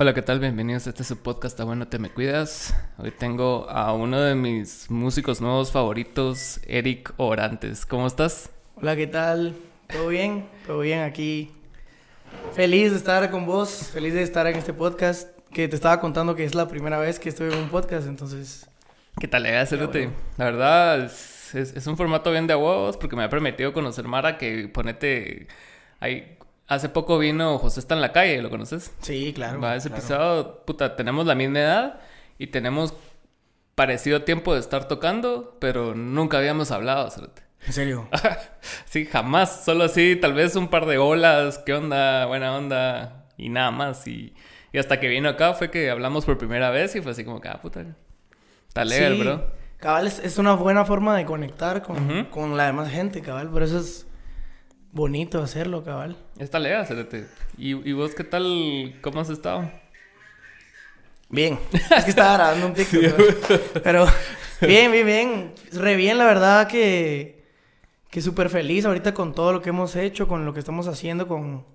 Hola, ¿qué tal? Bienvenidos a este su podcast, Bueno Te Me Cuidas. Hoy tengo a uno de mis músicos nuevos favoritos, Eric Orantes. ¿Cómo estás? Hola, ¿qué tal? ¿Todo bien? ¿Todo bien aquí? Feliz de estar con vos, feliz de estar en este podcast, que te estaba contando que es la primera vez que estoy en un podcast, entonces... ¿Qué tal, eh? La verdad, es, un formato bien de huevos porque me ha permitido conocer Mara que ponete... Ahí Hace poco vino José está en la calle, ¿lo conoces? Sí, claro. Va, ese episodio, puta, tenemos la misma edad y tenemos parecido tiempo de estar tocando, pero nunca habíamos hablado, ¿En serio? sí, jamás. Solo así, tal vez un par de olas, qué onda, buena onda, y nada más. Y, hasta que vino acá fue que hablamos por primera vez y fue así como que, ah, puta, está legal, bro. Cabal, es, una buena forma de conectar con, con la demás gente, cabal. Por eso es bonito hacerlo, cabal. Está legal, Celete. ¿Y, ¿Y vos qué tal? ¿Cómo has estado? Bien. Es que estaba grabando un TikTok. Pero bien, bien, bien. Re bien, la verdad que... Que súper feliz ahorita con todo lo que hemos hecho, con lo que estamos haciendo, con...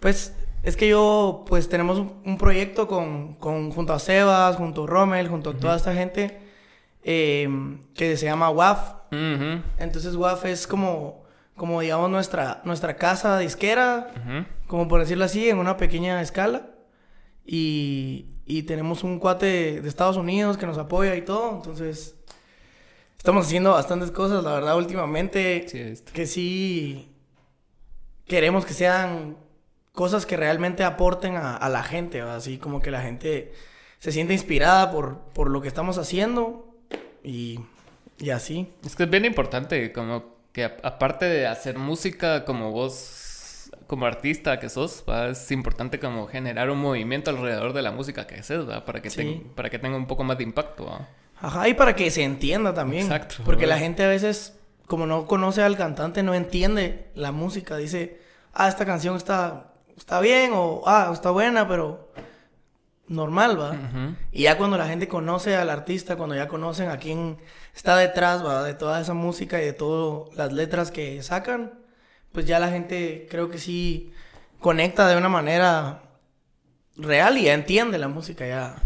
Pues es que yo, pues tenemos un, proyecto con, con, junto a Sebas, junto a Rommel, junto a toda esta gente, eh, que se llama WAF. Entonces WAF es como como digamos nuestra, nuestra casa disquera, como por decirlo así, en una pequeña escala. Y, y tenemos un cuate de Estados Unidos que nos apoya y todo. Entonces, estamos haciendo bastantes cosas, la verdad, últimamente. que sí queremos que sean cosas que realmente aporten a, la gente, así como que la gente se siente inspirada por, por lo que estamos haciendo y, y así. Es que es bien importante, como que aparte de hacer música como vos, como artista que sos, es importante como generar un movimiento alrededor de la música que haces, Para que, para que tenga un poco más de impacto, Ajá, y para que se entienda también. Exacto. Porque la gente a veces, como no conoce al cantante, no entiende la música. Dice, ah, esta canción está, está bien o, ah, está buena, pero normal, ¿va? Y ya cuando la gente conoce al artista, cuando ya conocen a quién está detrás, ¿va? De toda esa música y de todas las letras que sacan, pues ya la gente creo que sí conecta de una manera real y ya entiende la música ya.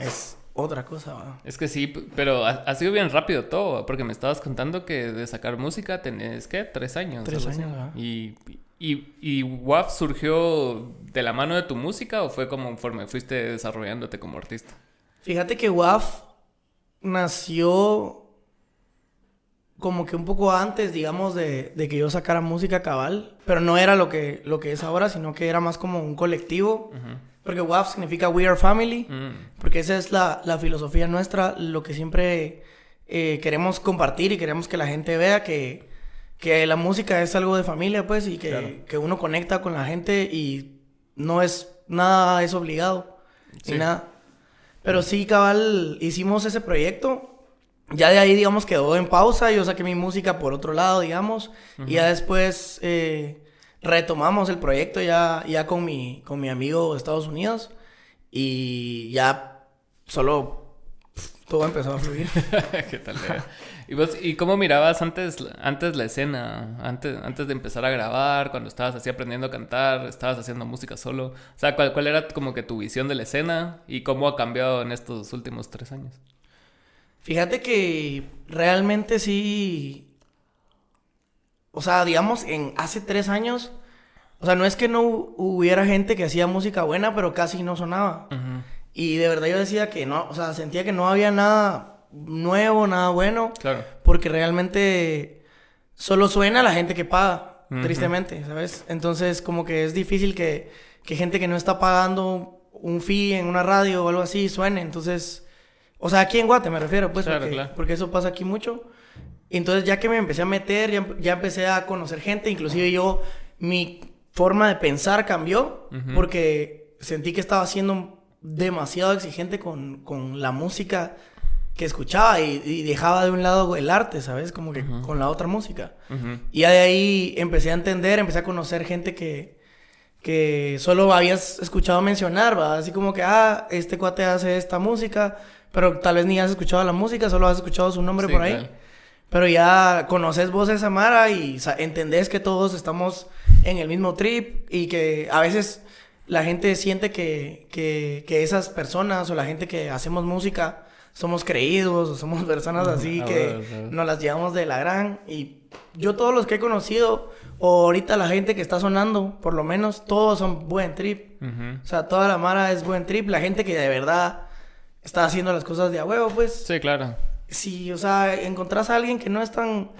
es otra cosa, ¿va? Es que sí, pero ha, sido bien rápido todo, porque me estabas contando que de sacar música tenés, ¿qué? Tres años. Tres años, ¿va? Y ¿Y, y WAF surgió de la mano de tu música o fue como conforme fuiste desarrollándote como artista? Fíjate que WAF nació como que un poco antes, digamos, de, que yo sacara música cabal, pero no era lo que, lo que es ahora, sino que era más como un colectivo, porque WAF significa We Are Family, mm. porque esa es la, filosofía nuestra, lo que siempre eh, queremos compartir y queremos que la gente vea que que la música es algo de familia, pues, y que, uno conecta con la gente y no es nada, es obligado, ni nada. Pero sí, cabal, hicimos ese proyecto. Ya de ahí, digamos, quedó en pausa. Yo saqué mi música por otro lado, digamos. Y ya después eh, retomamos el proyecto ya, ya con, mi, con mi amigo de Estados Unidos. Y ya solo todo empezó a fluir. ¿Qué tal? ¿Y, vos, ¿Y cómo mirabas antes, antes la escena? Antes, antes de empezar a grabar, cuando estabas así aprendiendo a cantar, estabas haciendo música solo. O sea, ¿cuál, cuál era como que tu visión de la escena y cómo ha cambiado en estos últimos tres años? Fíjate que realmente sí. O sea, digamos, en hace tres años. O sea, no es que no hubiera gente que hacía música buena, pero casi no sonaba. Y de verdad yo decía que no, o sea, sentía que no había nada nuevo, nada bueno. Claro. Porque realmente solo suena la gente que paga, tristemente, ¿sabes? Entonces, como que es difícil que, que gente que no está pagando un fee en una radio o algo así suene. Entonces, o sea, aquí en Guate me refiero, pues, porque, porque, eso pasa aquí mucho. Entonces, ya que me empecé a meter, ya, ya empecé a conocer gente, inclusive yo, mi forma de pensar cambió, porque sentí que estaba siendo demasiado exigente con, con la música que escuchaba y, dejaba de un lado el arte, ¿sabes? Como que con la otra música. Y de ahí empecé a entender, empecé a conocer gente que, que solo habías escuchado mencionar, ¿va? Así como que, ah, este cuate hace esta música, pero tal vez ni has escuchado la música, solo has escuchado su nombre por ahí. Pero ya conoces voces Samara y entendés que todos estamos en el mismo trip y que a veces la gente siente que, que, que esas personas o la gente que hacemos música somos creídos o somos personas así que nos las llevamos de la gran. Y yo todos los que he conocido, o ahorita la gente que está sonando, por lo menos, todos son buen trip. O sea, toda la mara es buen trip. La gente que de verdad está haciendo las cosas de a huevo, pues. Sí, claro. Si, o sea, encontrás a alguien que no es tan...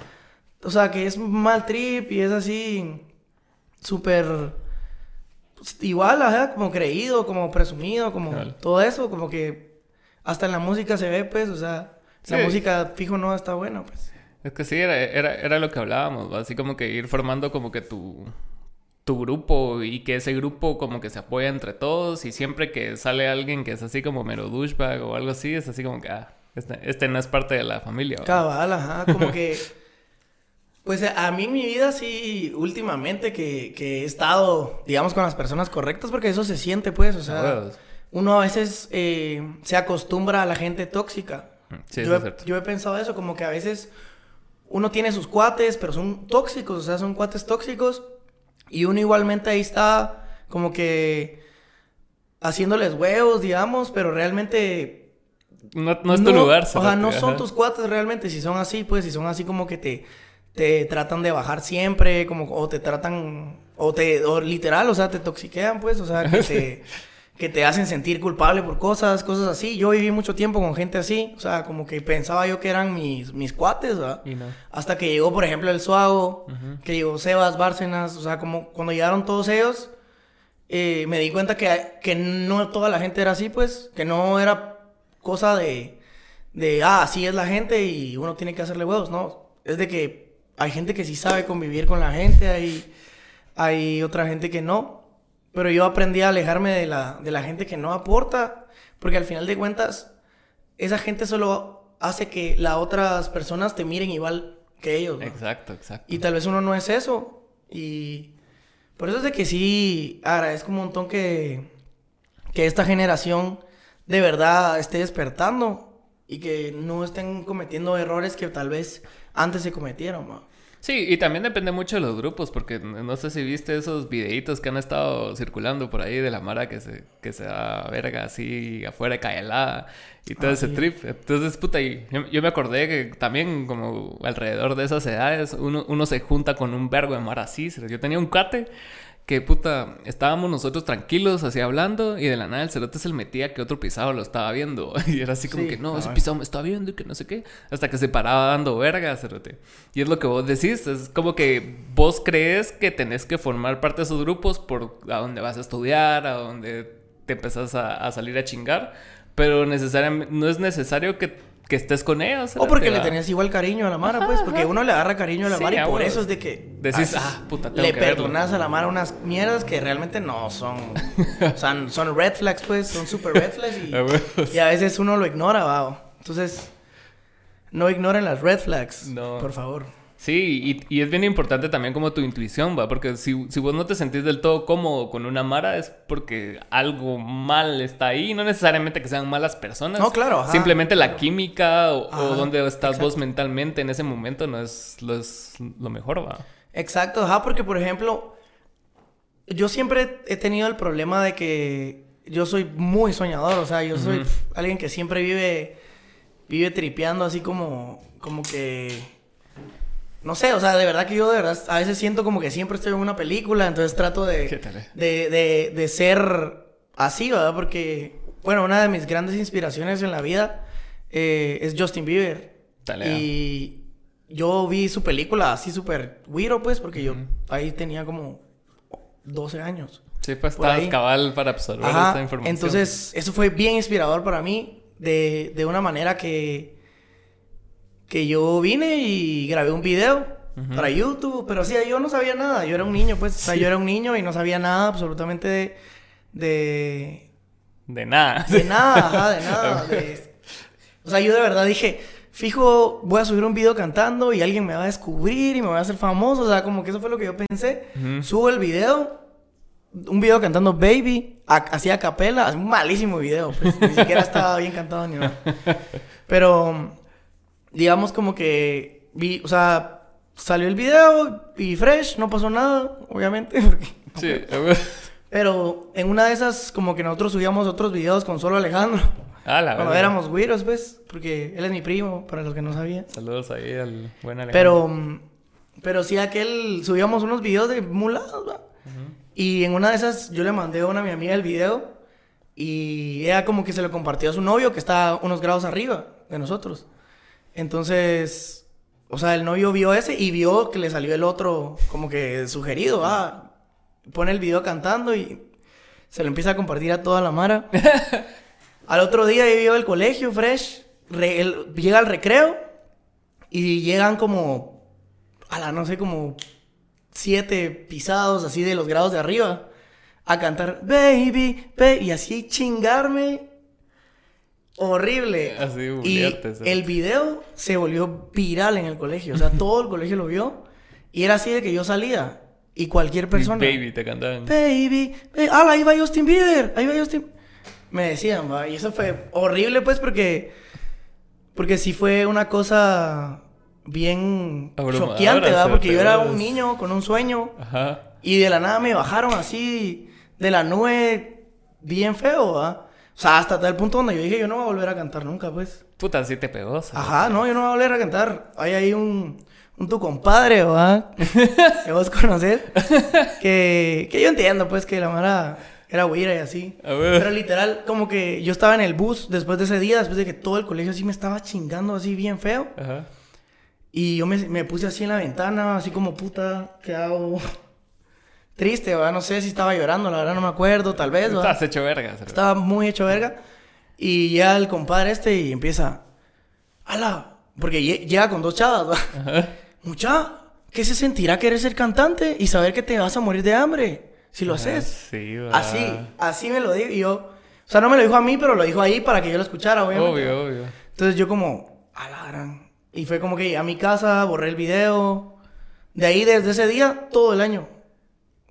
O sea, que es mal trip y es así... Súper... pues, igual, ajá, como creído, como presumido, como todo eso, como que hasta en la música se ve, pues, o sea, la Sí. música fijo no está buena, pues. Es que sí, era, era, era lo que hablábamos, ¿va? así como que ir formando como que tu, tu grupo y que ese grupo como que se apoya entre todos y siempre que sale alguien que es así como mero douchebag o algo así, es así como que, ah, este, este no es parte de la familia. ¿va? Cabal, ajá, como que... Pues a mí mi vida sí, últimamente que, que he estado, digamos, con las personas correctas, porque eso se siente, pues, o sea... uno a veces eh, se acostumbra a la gente tóxica. Sí, yo, eso he, es yo he pensado eso, como que a veces uno tiene sus cuates, pero son tóxicos, o sea, son cuates tóxicos. Y uno igualmente ahí está como que haciéndoles huevos, digamos, pero realmente... No, no es tu lugar, O sea, no son ajá. tus cuates realmente, si son así, pues, si son así como que te, te tratan de bajar siempre, como, o te tratan, o te, o literal, o sea, te toxiquean, pues, o sea, que te, que te hacen sentir culpable por cosas, cosas así. Yo viví mucho tiempo con gente así, o sea, como que pensaba yo que eran mis, mis cuates, ¿verdad? Y no. Hasta que llegó, por ejemplo, el Suago, que llegó Sebas, Bárcenas, o sea, como cuando llegaron todos ellos, eh, me di cuenta que, que no toda la gente era así, pues, que no era cosa de, de, ah, así es la gente y uno tiene que hacerle huevos, no, es de que hay gente que sí sabe convivir con la gente, hay, hay otra gente que no, pero yo aprendí a alejarme de la, de la gente que no aporta, porque al final de cuentas, esa gente solo hace que las otras personas te miren igual que ellos. ¿no? Exacto, exacto. Y tal vez uno no es eso. Y por eso es de que sí agradezco un montón que, que esta generación de verdad esté despertando y que no estén cometiendo errores que tal vez antes se cometieron. ¿no? Sí, y también depende mucho de los grupos, porque no sé si viste esos videitos que han estado circulando por ahí de la Mara que se, que se da verga así afuera de Cayelada y todo Ah, ese sí. trip. Entonces, puta, y yo, yo me acordé que también como alrededor de esas edades uno, uno se junta con un vergo de Mara así. Yo tenía un cuate que, puta, estábamos nosotros tranquilos así hablando y de la nada el cerote se le metía que otro pisado lo estaba viendo. Y era así como Sí, que, no, ese cabal. pisado me está viendo y que no sé qué. Hasta que se paraba dando verga, cerote. Y es lo que vos decís, es como que vos crees que tenés que formar parte de esos grupos por a donde vas a estudiar, a donde te empezás a, a salir a chingar, pero necesariamente no es necesario que, que estés con ellos. O porque le tenés igual cariño a la Mara, pues. Porque uno le agarra cariño a la Sí, Mara y por eso es de que... Decís, ah, puta, tengo Le que verlo. perdonas a la Mara unas mierdas que realmente no son... o sea, son red flags, pues. Son super red flags y... Y a veces uno lo ignora, va. Entonces, no ignoren las red flags. No. Por favor. Sí, y, y es bien importante también como tu intuición, ¿va? Porque si, si vos no te sentís del todo cómodo con una Mara es porque algo mal está ahí. No necesariamente que sean malas personas. No, claro, ajá, Simplemente la química o, o donde estás vos mentalmente en ese momento no es lo, es lo mejor, ¿va? Exacto, ajá, porque por ejemplo, yo siempre he tenido el problema de que yo soy muy soñador, o sea, yo soy alguien que siempre vive, vive tripeando así como, como que, no sé, o sea, de verdad que yo de verdad a veces siento como que siempre estoy en una película, entonces trato ¿Qué de, tal? de, de, de ser así, ¿verdad? Porque, bueno, una de mis grandes inspiraciones en la vida eh, es Justin Bieber. Dale, y yo vi su película así súper weirdo, pues, porque yo ahí tenía como 12 años. Sí, pues ahí. cabal para absorber Ajá, esta información. entonces eso fue bien inspirador para mí de, de una manera que, que yo vine y grabé un video para YouTube, pero sí, yo no sabía nada, yo era un niño, pues, o sea, yo era un niño y no sabía nada absolutamente de... de De nada. de nada, ajá, de nada. de- O sea, yo de verdad dije, fijo, voy a subir un video cantando y alguien me va a descubrir y me voy a hacer famoso. O sea, como que eso fue lo que yo pensé. Subo el video, un video cantando Baby, a- así a capela, un malísimo video, pues, ni siquiera estaba bien cantado ni nada. Pero, digamos como que vi, o sea, salió el video y fresh, no pasó nada, obviamente, porque Sí, ver. Pero en una de esas, como que nosotros subíamos otros videos con solo Alejandro. Ah, la Cuando verdad. éramos güiros, pues, porque él es mi primo, para los que no sabían. Saludos ahí al buen Alejandro. Pero, pero sí, aquel, subíamos unos videos de mulados, ¿va? Y en una de esas yo le mandé a una mi amiga el video y ella como que se lo compartió a su novio que está unos grados arriba de nosotros. Entonces, o sea, el novio vio ese y vio que le salió el otro como que sugerido, ah, pone el video cantando y se lo empieza a compartir a toda la mara. al otro día yo iba al colegio, fresh, re- el- llega al recreo y llegan como, a la no sé, como siete pisados así de los grados de arriba a cantar Baby, baby y así chingarme horrible. Así, y el video se volvió viral en el colegio, o sea, todo el colegio lo vio y era así de que yo salía y cualquier persona Baby, te cantaban. Baby, baby, ala, ahí va Justin Bieber, ahí va Justin. Me decían, va, y eso fue horrible, pues, porque. Porque sí fue una cosa bien choqueante, ¿verdad? Porque yo era un niño con un sueño Ajá. y de la nada me bajaron así de la nube bien feo, ¿verdad? O sea, hasta tal punto donde yo dije, yo no voy a volver a cantar nunca, pues. Puta, sí te pegó. Ajá, no, yo no voy a volver a cantar. Hay ahí un, un tu compadre, ¿verdad? que vos conocés. Que, que yo entiendo, pues, que la mara era güira y así. A ver. Pero literal, como que yo estaba en el bus después de ese día, después de que todo el colegio así me estaba chingando así bien feo. Ajá. Y yo me, me puse así en la ventana, así como puta, ¿qué hago? Triste, ¿verdad? No sé si estaba llorando, la verdad no me acuerdo, tal vez, ¿verdad? Estás hecho verga. ¿sabes? Estaba muy hecho verga. Y llega el compadre este y empieza. ¡Hala! Porque lle- llega con dos chavas. Mucha, ¿qué se sentirá querer ser cantante y saber que te vas a morir de hambre si lo Ah, haces? Sí, va. Así, así me lo digo. Y yo, o sea, no me lo dijo a mí, pero lo dijo ahí para que yo lo escuchara, obviamente. Obvio, obvio. Entonces yo como, a la gran. Y fue como que a mi casa, borré el video. De ahí, desde ese día, todo el año.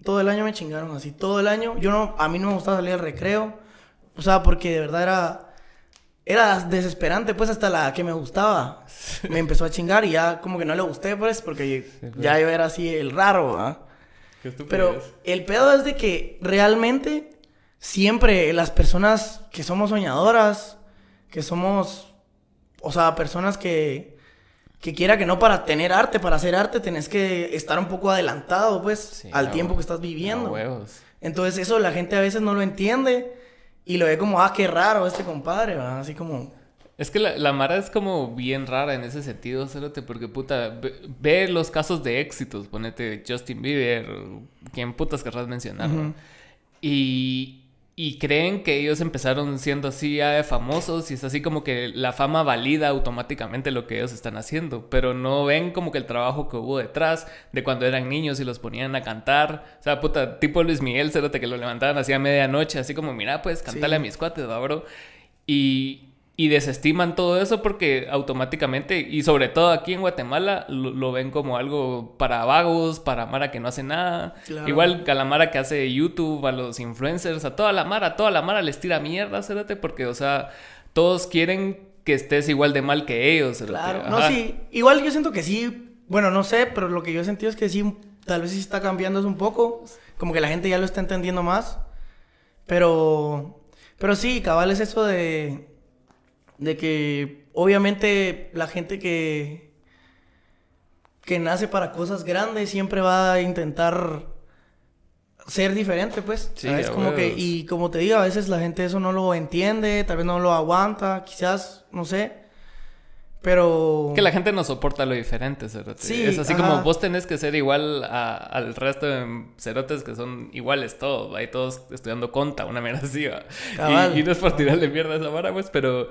Todo el año me chingaron así. Todo el año. Yo no, a mí no me gustaba salir al recreo. O sea, porque de verdad era... Era desesperante, pues, hasta la que me gustaba. Me empezó a chingar y ya como que no le gusté, pues, porque ya yo era así el raro, ¿ah? Estúpido Pero el pedo es de que realmente siempre las personas que somos soñadoras, que somos, o sea, personas que, que quiera que no para tener arte, para hacer arte, tenés que estar un poco adelantado, pues, Sí, al tiempo que estás viviendo. huevos. Entonces eso la gente a veces no lo entiende y lo ve como, ah, qué raro este compadre, ¿verdad? Así como... Es que la, la Mara es como bien rara en ese sentido, Cerote, porque puta, ve, ve los casos de éxitos, ponete Justin Bieber, quien putas querrás mencionar, ¿no? Ujú. y, y creen que ellos empezaron siendo así ya de famosos y es así como que la fama valida automáticamente lo que ellos están haciendo, pero no ven como que el trabajo que hubo detrás de cuando eran niños y los ponían a cantar, o sea, puta, tipo Luis Miguel, Cerote, que lo levantaban así a medianoche, así como, mira, pues, cantale Sí. a mis cuates, ¿va, bro? Y, y desestiman todo eso porque automáticamente, y sobre todo aquí en Guatemala, lo, lo ven como algo para vagos, para Mara que no hace nada. Claro. Igual que a la Mara que hace YouTube, a los influencers, a toda la Mara, a toda la Mara les tira mierda, cérate, porque, o sea, todos quieren que estés igual de mal que ellos. cérate. Claro, no, sí. Igual yo siento que sí. Bueno, no sé, pero lo que yo he sentido es que sí, tal vez sí está cambiando eso un poco. Como que la gente ya lo está entendiendo más. Pero, pero sí, cabal es eso de, de que obviamente la gente que, que nace para cosas grandes siempre va a intentar ser diferente, pues. A Como que, y como te digo, a veces la gente eso no lo entiende, tal vez no lo aguanta, quizás, no sé. Pero... Que la gente no soporta lo diferente, cerote. Sí, es así ajá. como vos tenés que ser igual a- al resto de cerotes que son iguales todos, ahí todos estudiando conta, una mierda así. Y, y no es por tirarle mierda a esa vara, pues, pero,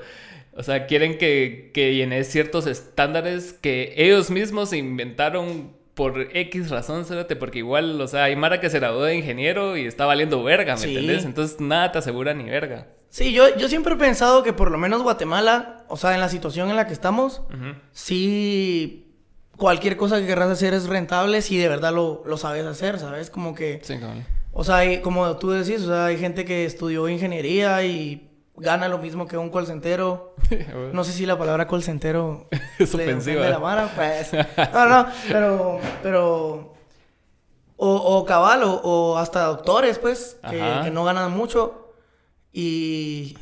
o sea, quieren que, que llenes ciertos estándares que ellos mismos se inventaron por X razón, cerote, porque igual, o sea, hay Mara que se graduó de ingeniero y está valiendo verga, ¿me Sí. entendés? Entonces nada te asegura ni verga. Sí, yo, yo siempre he pensado que por lo menos Guatemala, o sea, en la situación en la que estamos, Ujú. sí, cualquier cosa que querrás hacer es rentable si de verdad lo, lo sabes hacer, ¿sabes? Como que, Sí, cabal. o sea, hay- como tú decís, o sea, hay gente que estudió ingeniería y gana lo mismo que un colcentero. No sé si la palabra colcentero Es le ofensiva. la vara, pues. No, no, pero, pero, O, o cabal, o, o hasta doctores, pues, que no ganan mucho. Y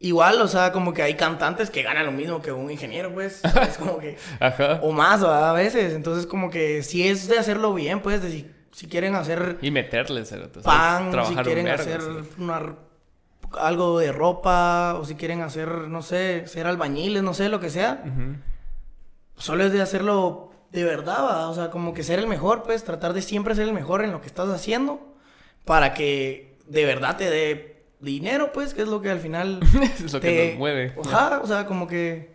igual, o sea, como que hay cantantes que ganan lo mismo que un ingeniero, pues. es como que... Ajá. O más, ¿verdad? a veces. Entonces, como que si es de hacerlo bien, pues, de si, si quieren hacer Y meterle, pan, si Trabajar un quieren hacer una, algo de ropa, o si quieren hacer, no sé, ser albañiles, no sé, lo que sea. Solo es de hacerlo de verdad, ¿va? o sea, como que ser el mejor, pues, tratar de siempre ser el mejor en lo que estás haciendo para que de verdad te dé dinero, pues, que es lo que al final es lo te... que nos mueve. Ajá, o sea, como que...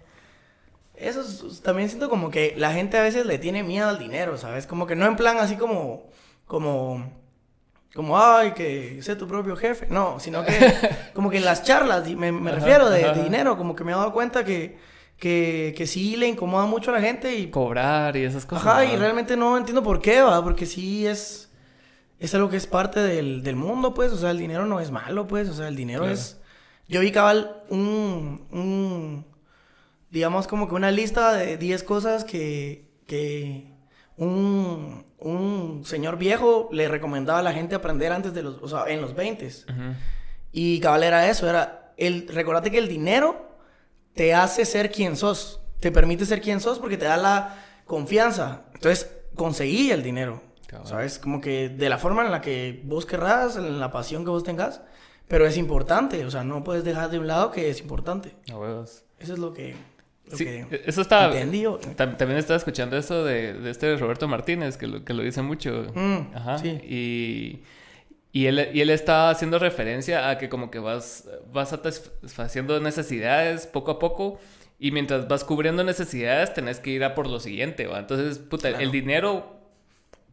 Eso es- también siento como que la gente a veces le tiene miedo al dinero, ¿sabes? Como que no en plan así como... Como... Como, ay, que sé tu propio jefe. No, sino que como que en las charlas, me, me Ajá, refiero de, dinero, como que me he dado cuenta que, que, que sí le incomoda mucho a la gente y Cobrar y esas cosas. Ajá, y realmente no entiendo por qué, va, porque sí es, es algo que es parte del, del mundo, pues, o sea, el dinero no es malo, pues, o sea, el dinero Claro. es... Yo vi cabal un, un, digamos como que una lista de 10 cosas que, que un, un señor viejo le recomendaba a la gente aprender antes de los, o sea, en los 20 Ujú. y cabal era eso, era, el, recordate que el dinero te hace ser quien sos, te permite ser quien sos porque te da la confianza. Entonces, conseguí el dinero, ¿sabes? Como que de la forma en la que vos querrás, en la pasión que vos tengas, pero es importante, o sea, no puedes dejar de un lado que es importante. A huevos. Eso es lo que... Lo Sí, que eso está... Tam- También estaba escuchando eso de, de este Roberto Martínez, que lo, que lo dice mucho. Mm, Ajá. sí. Y, y, él, y él está haciendo referencia a que como que vas, vas satisfaciendo necesidades poco a poco y mientras vas cubriendo necesidades tenés que ir a por lo siguiente, ¿va? Entonces, puta, Claro. el dinero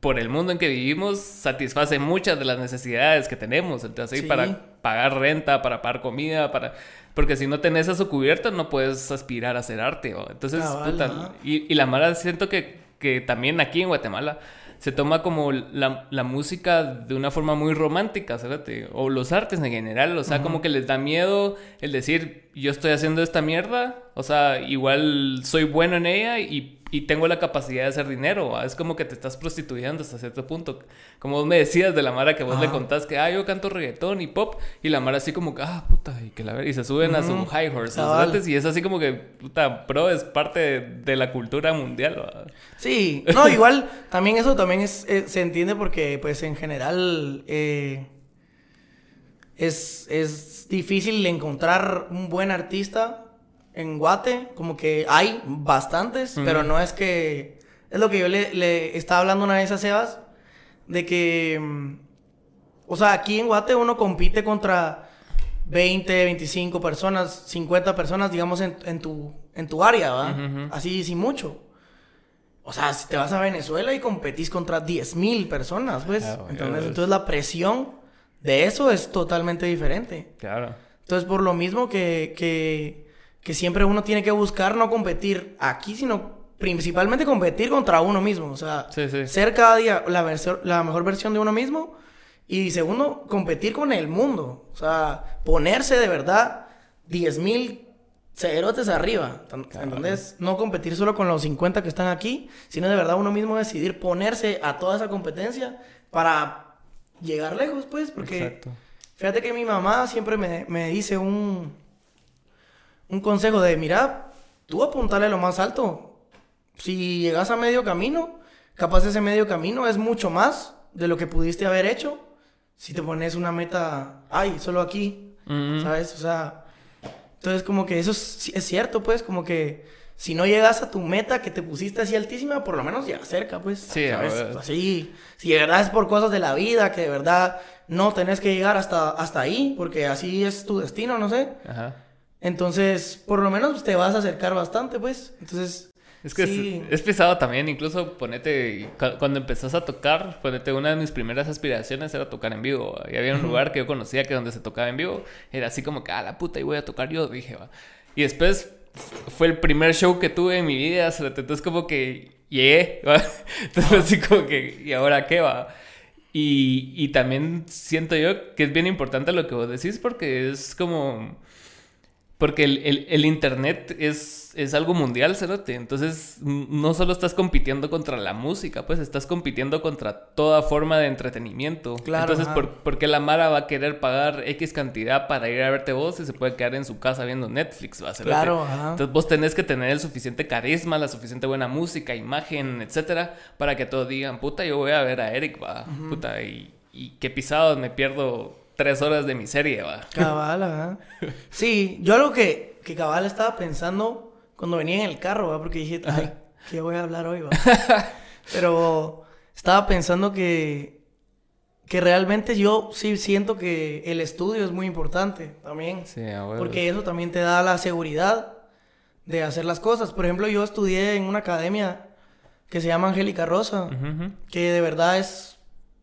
por el mundo en que vivimos satisface muchas de las necesidades que tenemos. Entonces, Sí. para pagar renta, para pagar comida, para... Porque si no tenés eso cubierto, no puedes aspirar a hacer arte, ¿va? Entonces, puta, y, y la Mara siento que, que también aquí en Guatemala se toma como la, la música de una forma muy romántica, ¿sabes? O los artes en general, o sea, como que les da miedo el decir, yo estoy haciendo esta mierda, o sea, igual soy bueno en ella y, y tengo la capacidad de hacer dinero, ¿va? es como que te estás prostituyendo hasta cierto punto. Como vos me decías de la Mara que vos le contás que, ah, yo canto reggaetón y pop, y la Mara así como que, ah, puta, y que la ver, y se suben a su high horse. Y es así como que, puta, pro es parte de, de la cultura mundial, ¿va? Sí, no, igual también eso también es, eh, se entiende porque pues en general eh, es, es difícil encontrar un buen artista en Guate, como que hay bastantes, pero no es que... Es lo que yo le, le estaba hablando una vez a Sebas, de que... mm, O sea, aquí en Guate uno compite contra 20, 25 personas, 50 personas, digamos, en, en tu, en tu área, ¿va? Ujú, ujú. Así, sin mucho. O sea, si te vas a Venezuela y competís contra 10.000 personas, pues. Entonces, entonces la presión de eso es totalmente diferente. Claro. Entonces, por lo mismo que, que, que siempre uno tiene que buscar no competir aquí, sino principalmente competir contra uno mismo. O sea, Sí, sí. ser cada día la, mejor versión de uno mismo. Y segundo, competir con el mundo. O sea, ponerse de verdad 10.000 cerotes arriba. ¿Entendés? No competir solo con los 50 que están aquí, sino de verdad uno mismo decidir ponerse a toda esa competencia para llegar lejos, pues. Porque Exacto. Fíjate que mi mamá siempre me, me dice un, un consejo de, mira, tú apuntale lo más alto. Si llegas a medio camino, capaz ese medio camino es mucho más de lo que pudiste haber hecho si te pones una meta, ay, solo aquí, Ujú. ¿sabes? O sea, entonces como que eso es, es cierto, pues, como que si no llegas a tu meta que te pusiste así altísima, por lo menos llegas cerca, pues. Sí, a ¿sabes? ver. Así, si de verdad es por cosas de la vida, que de verdad no tenés que llegar hasta, hasta ahí, porque así es tu destino, no sé. Ajá. Entonces, por lo menos te vas a acercar bastante, pues. Entonces, Es que sí. es, es pesado también, incluso ponete, cu- cuando empezás a tocar, ponete, una de mis primeras aspiraciones era tocar en vivo. Y había un lugar que yo conocía que donde se tocaba en vivo, era así como que, ah, la puta, y voy a tocar yo, dije, va. Y después fue el primer show que tuve en mi vida, entonces como que llegué, ¿va? Entonces así como que, ¿y ahora qué va? Y, y también siento yo que es bien importante lo que vos decís porque es como Porque el, el, el internet es, es, algo mundial, Cerote. Entonces, no solo estás compitiendo contra la música, pues estás compitiendo contra toda forma de entretenimiento. Claro. Entonces, ¿por, ¿por, qué la Mara va a querer pagar X cantidad para ir a verte vos y se puede quedar en su casa viendo Netflix, va, Cerote? Claro, ajá. Entonces, vos tenés que tener el suficiente carisma, la suficiente buena música, imagen, etcétera, para que todos digan, puta, yo voy a ver a Eric, va, puta, y, y qué pisados me pierdo tres horas de mi serie, va. Cabal, ajá. Sí, yo algo que, que cabal estaba pensando cuando venía en el carro, va, porque dije, ay, ¿qué voy a hablar hoy, va? Pero estaba pensando que, que realmente yo sí siento que el estudio es muy importante también. Sí, Porque eso también te da la seguridad de hacer las cosas. Por ejemplo, yo estudié en una academia que se llama Angélica Rosa, que de verdad es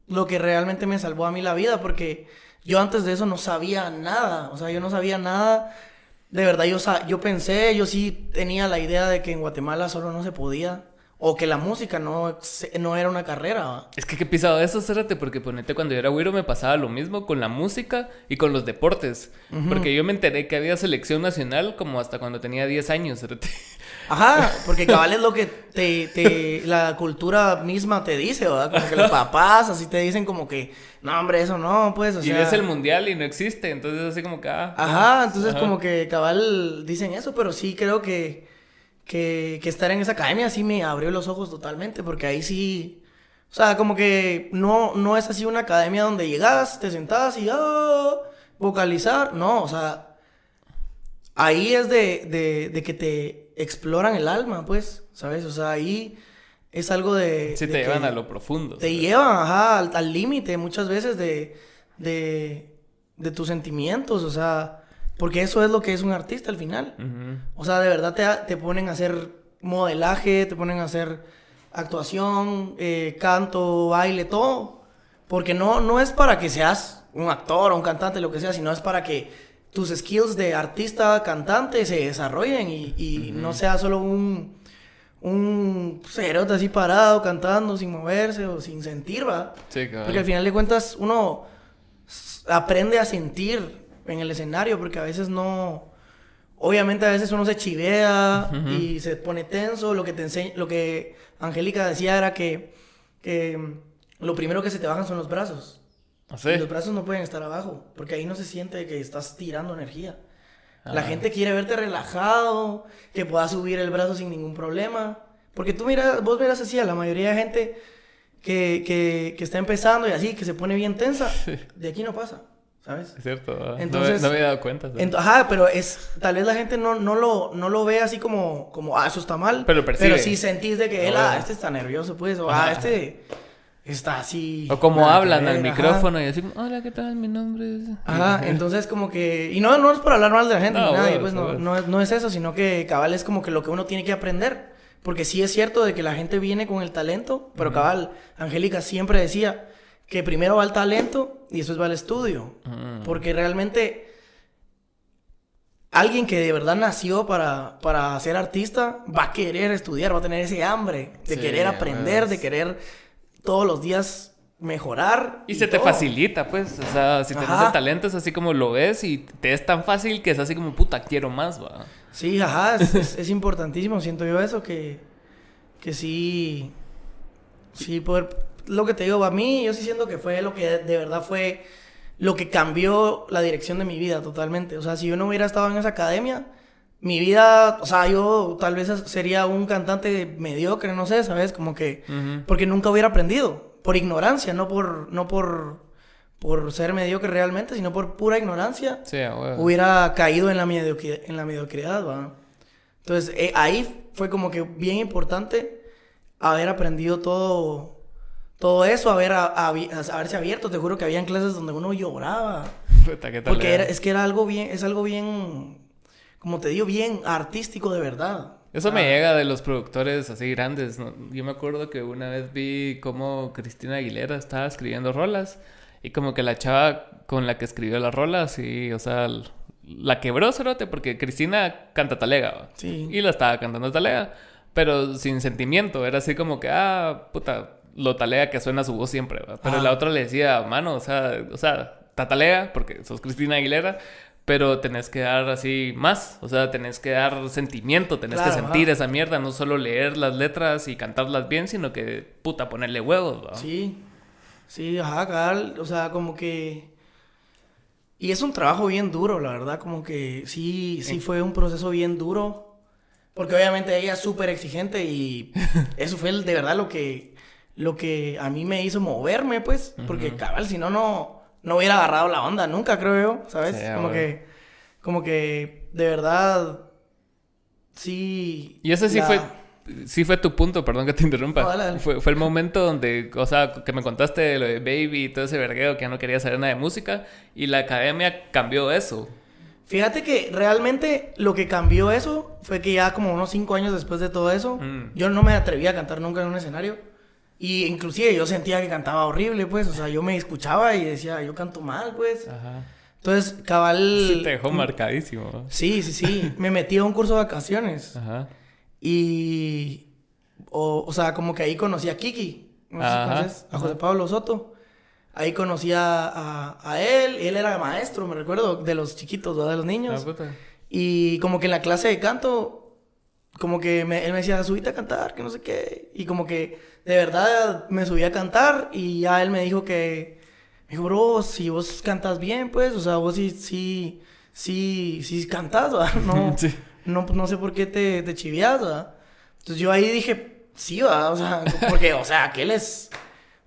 lo que realmente me salvó a mí la vida, porque yo antes de eso no sabía nada, o sea, yo no sabía nada. De verdad, yo, yo pensé, yo sí tenía la idea de que en Guatemala solo no se podía. O que la música no, no era una carrera. Es que qué pisado eso, cérate, porque ponete cuando yo era güiro me pasaba lo mismo con la música y con los deportes. Porque yo me enteré que había selección nacional como hasta cuando tenía 10 años, cérate. Ajá, porque cabal es lo que te, te, la cultura misma te dice, ¿verdad? Como que los papás así te dicen como que, no, hombre, eso no, pues, o sea... Y ves el mundial y no existe, entonces así como que... Ah, Ajá, entonces como que cabal dicen eso, pero sí creo que, que, que estar en esa academia sí me abrió los ojos totalmente, porque ahí sí... O sea, como que no, no es así una academia donde llegas, te sentás y, ah, vocalizar, no, o sea... Ahí es de, de, de que te exploran el alma, pues, ¿sabes? O sea, ahí es algo de... Sí, te llevan a lo profundo. Te llevan, ajá, al límite muchas veces de, de, de, tus sentimientos, o sea, porque eso es lo que es un artista al final. O sea, de verdad te, te, ponen a hacer modelaje, te ponen a hacer actuación, eh, canto, baile, todo. Porque no, no es para que seas un actor o un cantante, lo que sea, sino es para que tus skills de artista, cantante se desarrollen y, no sea solo un, un cerote así parado cantando sin moverse o sin sentir, ¿va? Sí, claro. Porque al final de cuentas uno aprende a sentir en el escenario porque a veces no... Obviamente a veces uno se chivea y se pone tenso. Lo que te enseña, lo que Angélica decía era que, que lo primero que se te bajan son los brazos. ¿Ah, los brazos no pueden estar abajo, porque ahí no se siente que estás tirando energía. La ah. gente quiere verte relajado, que puedas subir el brazo sin ningún problema. Porque tú miras, vos miras así a la mayoría de gente que, que, que está empezando y así, que se pone bien tensa, de aquí no pasa. ¿Sabes? Es cierto. Entonces, no, me, había dado cuenta. ajá, pero es tal vez la gente no, no, lo, no lo ve así como, como, ah, eso está mal. Pero, pero sí sentís de que él, ah, este está nervioso, pues, o ah, este está así. O como hablan al micrófono y así, hola, ¿qué tal? Mi nombre es. Ajá, entonces como que. Y no, no es por hablar mal de la gente ni nadie, pues no, no, no, es eso, sino que cabal es como que lo que uno tiene que aprender. Porque sí es cierto de que la gente viene con el talento, pero cabal, Angélica siempre decía que primero va el talento y después va el estudio. Porque realmente. Alguien que de verdad nació para, para ser artista va a querer estudiar, va a tener ese hambre de querer aprender, de querer todos los días mejorar. Y, se te facilita, pues. O sea, si tienes el talento es así como lo ves y te es tan fácil que es así como, puta, quiero más, va. Sí, ajá, es, importantísimo, siento yo eso, que, que sí, sí, poder, lo que te digo, a mí yo sí siento que fue lo que de verdad fue lo que cambió la dirección de mi vida totalmente. O sea, si yo no hubiera estado en esa academia, mi vida, o sea, yo tal vez sería un cantante mediocre, no sé, ¿sabes? Como que, porque nunca hubiera aprendido, por ignorancia, no por, no por, por ser mediocre realmente, sino por pura ignorancia, sí, hubiera caído en la, mediocridad, en la mediocridad, ¿va? Entonces, eh, ahí fue como que bien importante haber aprendido todo, todo eso, haber, haberse abierto, te juro que habían clases donde uno lloraba. Porque era, es que era algo bien, es algo bien como te digo, bien artístico de verdad. Eso me ah. llega de los productores así grandes. Yo me acuerdo que una vez vi cómo Cristina Aguilera estaba escribiendo rolas y como que la chava con la que escribió las rolas y, o sea, la quebró cerote porque Cristina canta talega. Sí. Y la estaba cantando talega, pero sin sentimiento. Era así como que, ah, puta, lo talega que suena su voz siempre. Pero la otra le decía, mano, o sea, o sea, tatalea porque sos Cristina Aguilera, pero tenés que dar así más, o sea, tenés que dar sentimiento, tenés Claro, que sentir ajá. esa mierda, no solo leer las letras y cantarlas bien, sino que, puta, ponerle huevos, ¿va? Sí, sí, ajá, cabal, o sea, como que... Y es un trabajo bien duro, la verdad, como que sí, sí fue un proceso bien duro, porque obviamente ella es súper exigente y eso fue de verdad lo que, lo que a mí me hizo moverme, pues, porque cabal, si no, no, no hubiera agarrado la onda nunca, creo yo, ¿sabes? Sí, como que, como que, de verdad, sí... Y ese sí la- fue, sí fue tu punto, perdón que te interrumpa. Fue, fue el momento donde, o sea, que me contaste de lo de Baby y todo ese vergueo que ya no quería saber nada de música y la academia cambió eso. Fíjate que realmente lo que cambió eso fue que ya como unos cinco años después de todo eso, Mm. yo no me atrevía a cantar nunca en un escenario. Y inclusive yo sentía que cantaba horrible, pues. O sea, yo me escuchaba y decía, yo canto mal, pues. Ajá. Entonces, cabal... Sí te dejó marcadísimo. ¿no? Sí, sí, sí. me metí a un curso de vacaciones. Ajá. Y... O, o sea, como que ahí conocí a Kiki. No sé si conoces, a ajá. José Pablo Soto. Ahí conocí a, a, a él. Él era maestro, me recuerdo, de los chiquitos, ¿verdad? de los niños. Ah, puta. Y como que en la clase de canto, como que me- él me decía, subite a cantar, que no sé qué. Y como que de verdad me subí a cantar y ya él me dijo que, me dijo, bro, si vos cantas bien, pues, o sea, vos sí, sí, sí, sí cantas, ¿verdad? No, Sí. no, no sé por qué te, te chivias, ¿verdad? Entonces yo ahí dije, sí, ¿verdad? O sea, porque, o sea, que él es,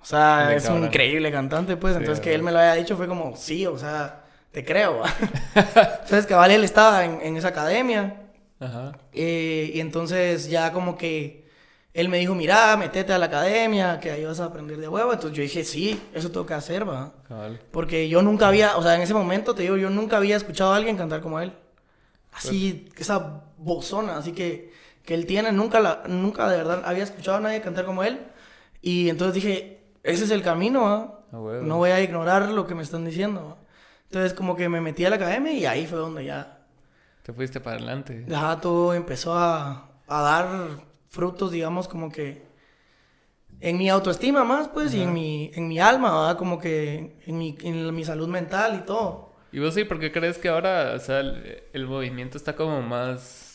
o sea, es un increíble cantante, pues. Sí, Entonces que él me lo haya dicho fue como, sí, o sea, te creo, ¿verdad? Entonces, cabal, él estaba en, en esa academia. Ajá. eh, y entonces ya como que él me dijo, mira, metete a la academia, que ahí vas a aprender de huevo. Entonces yo dije, sí, eso tengo que hacer, va. Cabal. Porque yo nunca había, o sea, en ese momento te digo, yo nunca había escuchado a alguien cantar como él. Así, esa bozona, así que, que él tiene, nunca, la, nunca de verdad había escuchado a nadie cantar como él. Y entonces dije, ese es el camino, ¿va? A huevo. No voy a ignorar lo que me están diciendo. ¿va? Entonces como que me metí a la academia y ahí fue donde ya Te fuiste para adelante. ya todo empezó a, a dar frutos, digamos, como que en mi autoestima más, pues, y en mi, en mi alma, ¿verdad? Como que en mi, en mi salud mental y todo. ¿Y vos sí? ¿Por qué crees que ahora, o sea, el, el movimiento está como más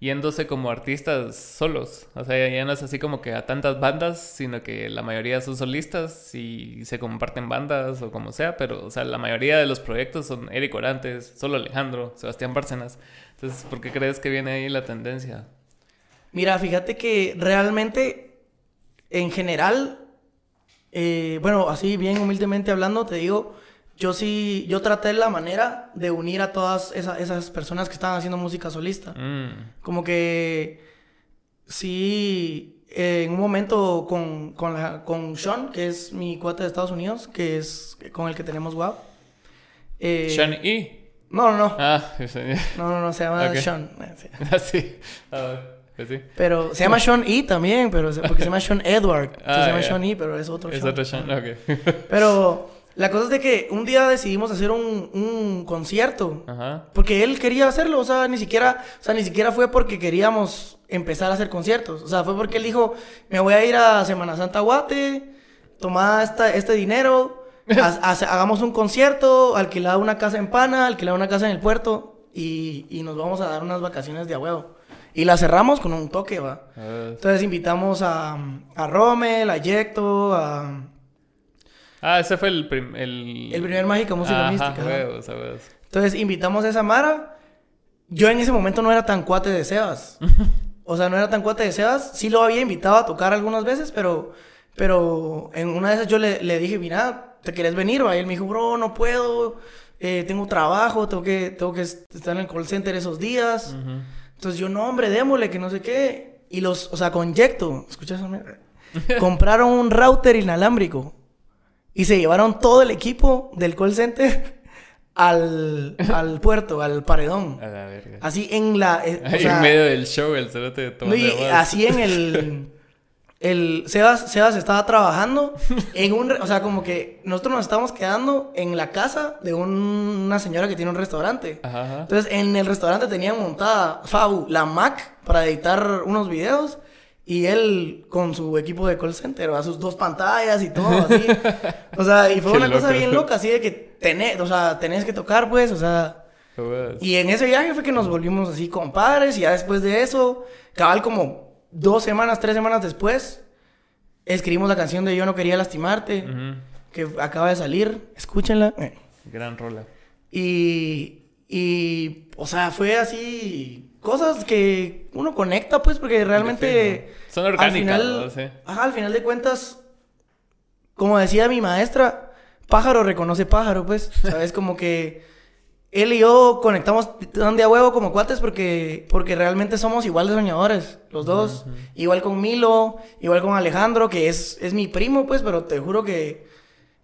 yéndose como artistas solos? O sea, ya no es así como que a tantas bandas, sino que la mayoría son solistas y se comparten bandas o como sea, pero, o sea, la mayoría de los proyectos son Eric Orantes, solo Alejandro, Sebastián Bárcenas. Entonces, ¿por qué crees que viene ahí la tendencia? Mira, fíjate que realmente, en general, eh, bueno, así bien humildemente hablando, te digo, yo sí, yo traté la manera de unir a todas esa- esas personas que estaban haciendo música solista. Mm, Como que sí, eh, en un momento con, con, la- con Sean, que es mi cuate de Estados Unidos, que es con el que tenemos WAP. Eh, Sean E. No, no, no. Ah, No, no, no, se llama Ok. Sean. Eh, sí. así. Sí. Pero se llama Sean E también, pero se- porque se llama Sean Edward. Ah, se llama ya. Sean E, pero es otro Es Sean. otro Sean, ok. Pero la cosa es de que un día decidimos hacer un, un concierto. Ajá. Porque él quería hacerlo, o sea, ni siquiera, o sea, ni siquiera fue porque queríamos empezar a hacer conciertos. O sea, fue porque él dijo, me voy a ir a Semana Santa Guate, toma esta, este dinero, ha- hagamos un concierto, alquilar una casa en Pana, alquilar una casa en el puerto y, y nos vamos a dar unas vacaciones de a huevo. Y la cerramos con un toque, va. Ah, Entonces invitamos a, a Rommel, a Yecto, a... Ah, ese fue el, prim- el... El primer Mágica Música Ajá, Mística, huevos, huevos. Entonces invitamos a esa Mara. Yo en ese momento no era tan cuate de Sebas. O sea, no era tan cuate de Sebas. Sí lo había invitado a tocar algunas veces, pero, pero en una de esas yo le, le dije, mira, ¿te quieres venir? va?" Y él me dijo, bro, no puedo. eh, tengo trabajo, tengo que, tengo que estar en el call center esos días. Ujú. Entonces yo, no, hombre, démosle, que no sé qué. Y los, o sea, con Yecto, ¿escuchas? Compraron un router inalámbrico. Y se llevaron todo el equipo del call center al, al puerto, al paredón. A la verga. Así en la... eh, o Ahí sea, en medio del show, el cerote y llamadas. así en el... El Sebas, Sebas estaba trabajando en un... O sea, como que nosotros nos estábamos quedando en la casa de un- una señora que tiene un restaurante. Ajá, ajá. Entonces, en el restaurante tenían montada Fabu, la Mac, para editar unos videos. Y él con su equipo de call center, a sus dos pantallas y todo así. O sea, y fue Qué una cosa bien loca, así de que tenés, o sea, tenés que tocar, pues, o sea. Y en ese viaje fue que nos volvimos así compadres y ya después de eso, cabal como dos semanas, tres semanas después, escribimos la canción de Yo no quería lastimarte, que acaba de salir, escúchenla. Gran rola. Y, y, o sea, fue así, cosas que uno conecta, pues, porque realmente... Son orgánicas, al final, ajá, al final de cuentas, como decía mi maestra, pájaro reconoce pájaro, pues, ¿sabes? Como que él y yo conectamos tan de a huevo como cuates porque, porque realmente somos igual de soñadores, los dos. Igual con Milo, igual con Alejandro, que es, es mi primo, pues, pero te juro que,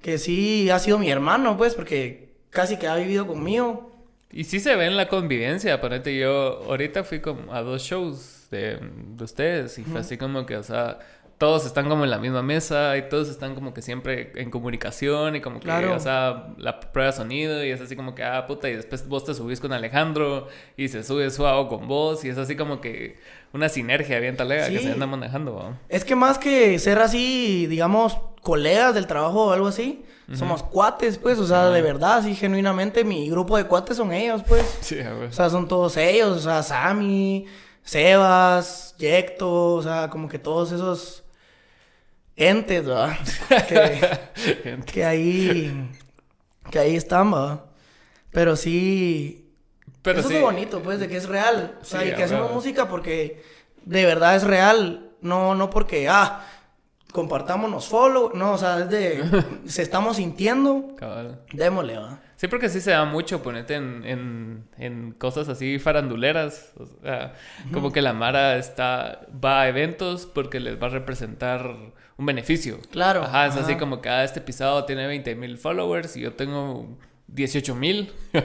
que sí ha sido mi hermano, pues, porque casi que ha vivido conmigo. Y sí se ve en la convivencia, ponete yo, ahorita fui como a dos shows de, ustedes y fue así como que, o sea, todos están como en la misma mesa y todos están como que siempre en comunicación y como que, o sea, la prueba de sonido y es así como que, ah, puta, y después vos te subís con Alejandro y se sube suave con vos y es así como que una sinergia bien talega que se anda manejando. Es que más que ser así, digamos, colegas del trabajo o algo así, somos cuates, pues, o sea, de verdad, así genuinamente mi grupo de cuates son ellos, pues. Sí, O sea, son todos ellos, o sea, Sammy, Sebas, Yecto, o sea, como que todos esos entes, ¿verdad? que, ahí, que ahí están, ¿verdad? Pero sí, Pero eso es lo bonito, pues, de que es real. O sea, y que hacemos música porque de verdad es real. No, no porque, ah, compartámonos follow. No, o sea, es de, se estamos sintiendo. Cabal. Démosle, ¿verdad? Sí, porque sí se da mucho ponerte en, en, en cosas así faranduleras. O sea, como que la Mara está, va a eventos porque les va a representar un beneficio. Claro. Ajá, es así como que ah, este pisado tiene 20 mil followers y yo tengo 18 mil.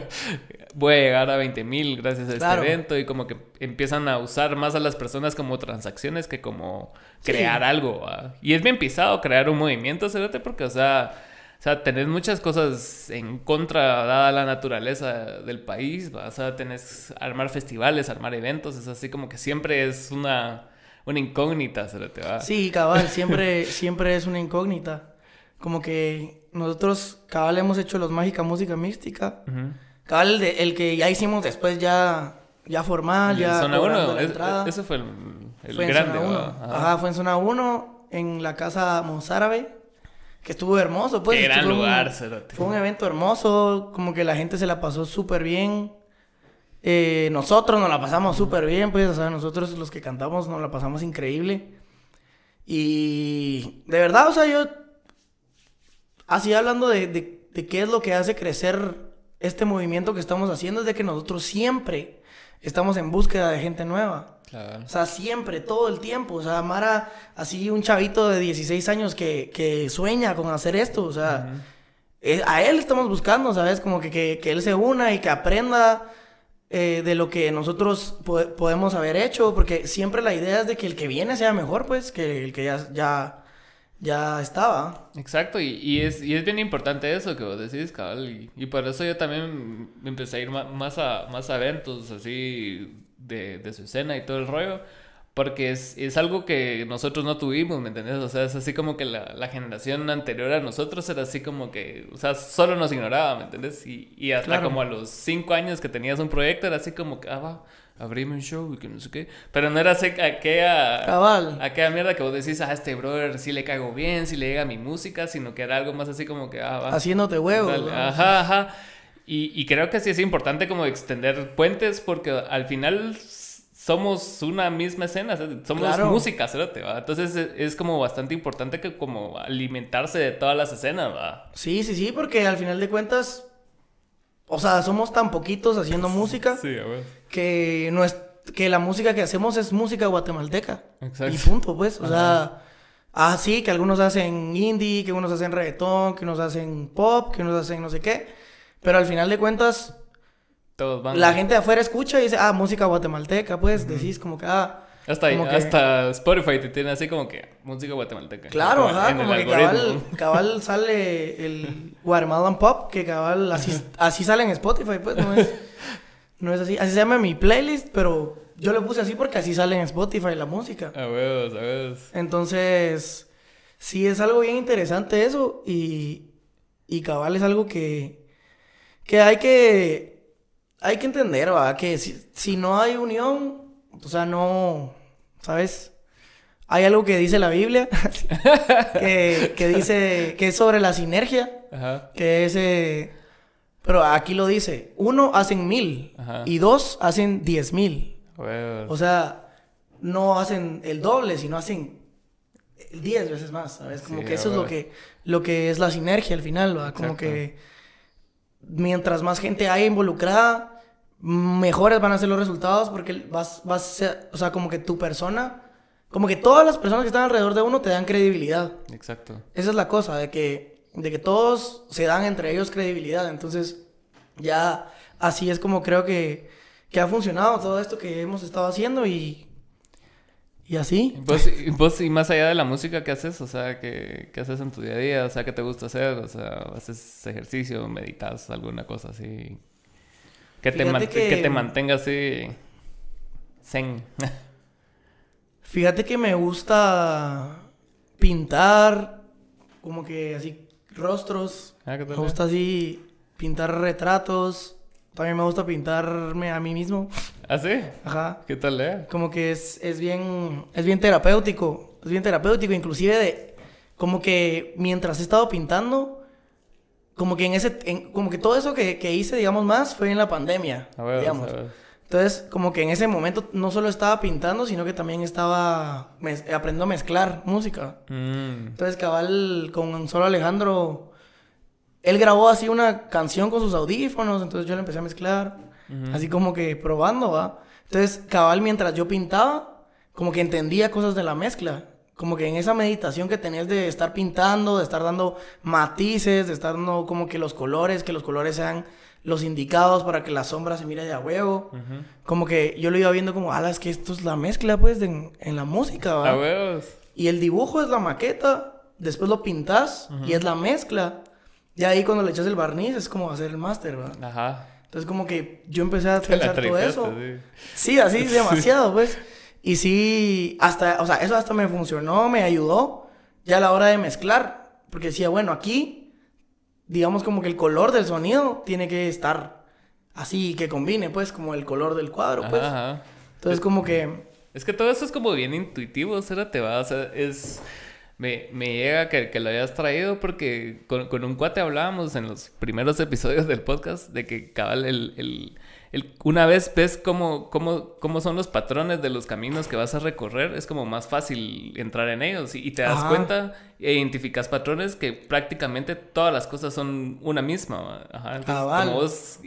Voy a llegar a 20 mil gracias a este evento y como que empiezan a usar más a las personas como transacciones que como crear algo. Y es bien pisado crear un movimiento, ¿sabes? Porque, o sea, o sea, tenés muchas cosas en contra, dada la naturaleza del país. O sea, tenés armar festivales, armar eventos. Es así como que siempre es una una incógnita, te va. Sí, cabal, siempre, siempre es una incógnita. Como que nosotros, cabal, hemos hecho los Mágica Música Mística. Cabal, el, que ya hicimos después ya, ya formal, ya zona 1, ese fue el, el grande. Ajá. fue en zona 1, en la casa Mozárabe. Que estuvo hermoso, pues. Qué gran lugar, Fue un evento hermoso, como que la gente se la pasó súper bien. Eh, nosotros nos la pasamos súper bien, pues, o sea, nosotros los que cantamos nos la pasamos increíble. Y de verdad, o sea, yo, así hablando de, de, qué es lo que hace crecer este movimiento que estamos haciendo, es de que nosotros siempre estamos en búsqueda de gente nueva. O sea, siempre, todo el tiempo. O sea, Mara, así un chavito de 16 años que, que sueña con hacer esto. O sea, eh, a él estamos buscando, ¿sabes? Como que, que, que, él se una y que aprenda eh, de lo que nosotros podemos haber hecho, porque siempre la idea es de que el que viene sea mejor, pues, que el que ya, ya, ya estaba. Exacto, y, y, es, y es bien importante eso que vos decís, cabal, y, por eso yo también empecé a ir más a, más a eventos así de, de su escena y todo el rollo, porque es, es, algo que nosotros no tuvimos, ¿me entendés? O sea, es así como que la, la, generación anterior a nosotros era así como que, o sea, solo nos ignoraba, ¿me entendés? Y, y hasta como a los cinco años que tenías un proyecto era así como que, ah, va, abrime un show y que no sé qué. Pero no era aquella... Cabal. Aquella mierda que vos decís, ah, este brother sí le caigo bien, sí le llega mi música, sino que era algo más así como que, ah, va. Haciéndote huevo. Ajá, ajá. Y, y creo que sí es importante como extender puentes porque al final somos una misma escena, somos música, ¿va? Entonces es, como bastante importante que como alimentarse de todas las escenas, ¿va? Sí, sí, sí, porque al final de cuentas, o sea, somos tan poquitos haciendo música sí, que, no es, que la música que hacemos es música guatemalteca. Exacto. Y punto, pues, o sea... Ah, sí, que algunos hacen indie, que unos hacen reggaetón, que unos hacen pop, que unos hacen no sé qué. Pero al final de cuentas, la gente de afuera escucha y dice, ah, música guatemalteca, pues, decís como que, ah... Hasta, hasta Spotify te tiene así como que música guatemalteca. Claro, ajá, como que cabal, cabal, sale el Guatemalan Pop, que cabal así, así sale en Spotify, pues no es, no es así. Así se llama mi playlist, pero yo le puse así porque así sale en Spotify la música. A ver, a ver. Entonces, sí es algo bien interesante eso y, y cabal es algo que, que hay que hay que entender, ¿va? Que si, si no hay unión, o sea, no, ¿sabes? Hay algo que dice la Biblia, que, que dice, que es sobre la sinergia, Ajá. que es, eh, pero aquí lo dice, uno hacen mil Ajá. y dos hacen diez mil. O sea, no hacen el doble, sino hacen diez veces más, ¿sabes? Como Sí, que eso es lo que, lo que es la sinergia al final, ¿verdad? Como Exacto. que mientras más gente haya involucrada, mejores van a ser los resultados porque vas, vas a ser, o sea, como que tu persona, como que todas las personas que están alrededor de uno te dan credibilidad. Exacto. Esa es la cosa, de que, de que todos se dan entre ellos credibilidad. Entonces, ya así es como creo que, que ha funcionado todo esto que hemos estado haciendo y, y así. ¿Vos, y vos, y más allá de la música, ¿qué haces? O sea, ¿qué, qué haces en tu día a día? O sea, ¿qué te gusta hacer? O sea, ¿haces ejercicio, meditas, alguna cosa así? Que te, man- que- que te mantenga así zen. Fíjate que me gusta pintar, como que así, rostros. Ah. Me gusta así pintar retratos. También me gusta pintarme a mí mismo. ¿Ah, sí? Ajá. ¿Qué tal, eh? Como que es, es bien, es bien terapéutico. Es bien terapéutico, inclusive de, como que mientras he estado pintando, como que en ese, en- como que todo eso que, que hice, digamos, más fue en la pandemia, A ver, digamos. a ver. Entonces, como que en ese momento no solo estaba pintando, sino que también estaba aprendiendo a mezclar música. Mm, Entonces, cabal, con solo Alejandro, él grabó así una canción con sus audífonos, entonces yo le empecé a mezclar, así como que probando, ¿va? Entonces, cabal, mientras yo pintaba, como que entendía cosas de la mezcla. Como que en esa meditación que tenías de estar pintando, de estar dando matices, de estar dando como que los colores, que los colores sean los indicados para que la sombra se mire de a huevo. Ujú. Como que yo lo iba viendo como, ala, es que esto es la mezcla, pues, de- en, en la música, ¿va? A huevos. Y el dibujo es la maqueta, después lo pintas y es la mezcla. Y ahí cuando le echas el barniz es como hacer el máster, ¿verdad? Ajá. Entonces como que yo empecé a pensar todo eso. sí. Sí, así demasiado, pues. Y sí, hasta, o sea, eso hasta me funcionó, me ayudó ya a la hora de mezclar. Porque decía, bueno, aquí, digamos como que el color del sonido tiene que estar así, que combine, pues, como el color del cuadro, pues. Ajá, ajá. Entonces como que... Es que todo eso es como bien intuitivo, o sea, te va, o sea, es... Me, me llega que, que lo hayas traído porque con, con un cuate hablábamos en los primeros episodios del podcast de que cabal el... el- el- una vez ves cómo, cómo, cómo son los patrones de los caminos que vas a recorrer, es como más fácil entrar en ellos y, y te das Ajá. cuenta e identificas patrones que prácticamente todas las cosas son una misma. Ajá, entonces, como vos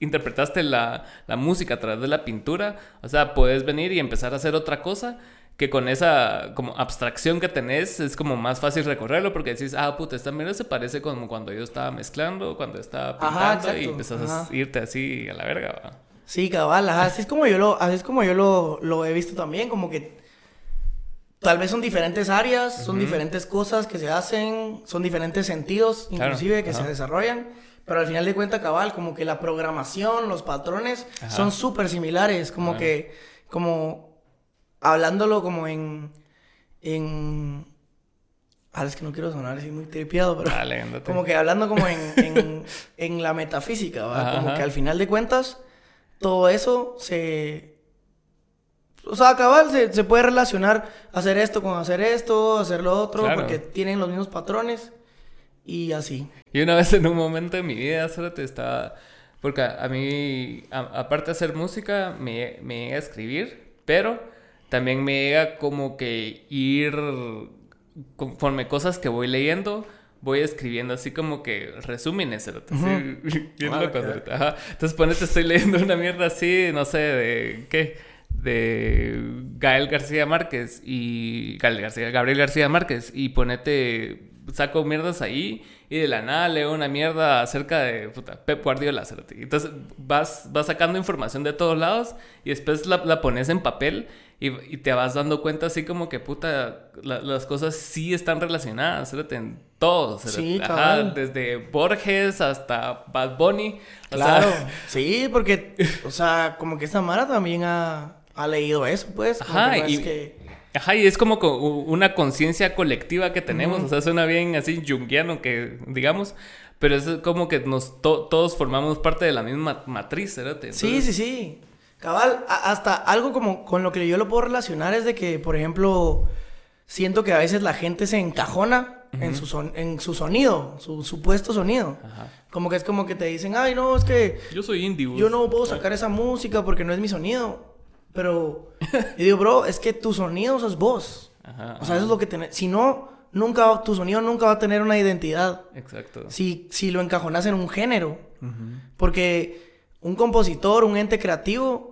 interpretaste la, la música a través de la pintura, o sea, puedes venir y empezar a hacer otra cosa que con esa como abstracción que tenés es como más fácil recorrerlo porque decís, ah, puta, esta mierda se parece como cuando yo estaba mezclando, cuando estaba Ajá, pintando y empezás ajá. a irte así a la verga. ¿va? Sí, cabal, ajá, así es como yo lo, así es como yo lo, lo he visto también, como que tal vez son diferentes áreas, son diferentes cosas que se hacen, son diferentes sentidos, Claro, inclusive, que ajá. se desarrollan, pero al final de cuentas, cabal, como que la programación, los patrones son súper similares, como que, como hablándolo como en, en, ah, es que no quiero sonar así muy tripiado, pero... Dale. Como que hablando como en, en, en la metafísica. Ajá, Como ajá. que al final de cuentas, todo eso se... O sea, cabal, se, se puede relacionar hacer esto con hacer esto, hacer lo otro, Claro. porque tienen los mismos patrones y así. Y una vez en un momento de mi vida, solo te estaba... Porque a, mí, a- aparte de hacer música, me, me llega a escribir, pero también me llega como que ir conforme cosas que voy leyendo, voy escribiendo así como que resúmenes, bien Ah, loco, ok. cerote, ajá. Entonces ponete, estoy leyendo una mierda así, no sé, de qué, de Gael García Márquez y Gael García, Gabriel García Márquez y ponete, saco mierdas ahí y de la nada leo una mierda acerca de puta, Pep Guardiola. Entonces vas, vas sacando información de todos lados y después la, la pones en papel y, y te vas dando cuenta así como que puta, la- las cosas sí están relacionadas, cerote, en todo. Sí, Ajá, desde Borges hasta Bad Bunny. Claro, sea, sí, porque, o sea, como que esta Mara también ha, ha leído eso, pues. Ajá, es y- que- Ajá, y es como co- una conciencia colectiva que tenemos, o sea, suena bien así junguiano que digamos, Pero es como que nos todos formamos parte de la misma matriz, ¿verdad? Sí, sí, sí. Cabal, hasta algo como con lo que yo lo puedo relacionar es de que, por ejemplo, siento que a veces la gente se encajona en, su son en su sonido, su supuesto sonido. Como que es como que te dicen, ay, no, es que... Yo soy indie. Yo no puedo sacar esa música porque no es mi sonido. Pero, y digo, bro, es que tu sonido sos vos. o sea, eso es lo que tenés. Si no, nunca, tu sonido nunca va a tener una identidad. Exacto. Si, si lo encajonas en un género. Porque un compositor, un ente creativo,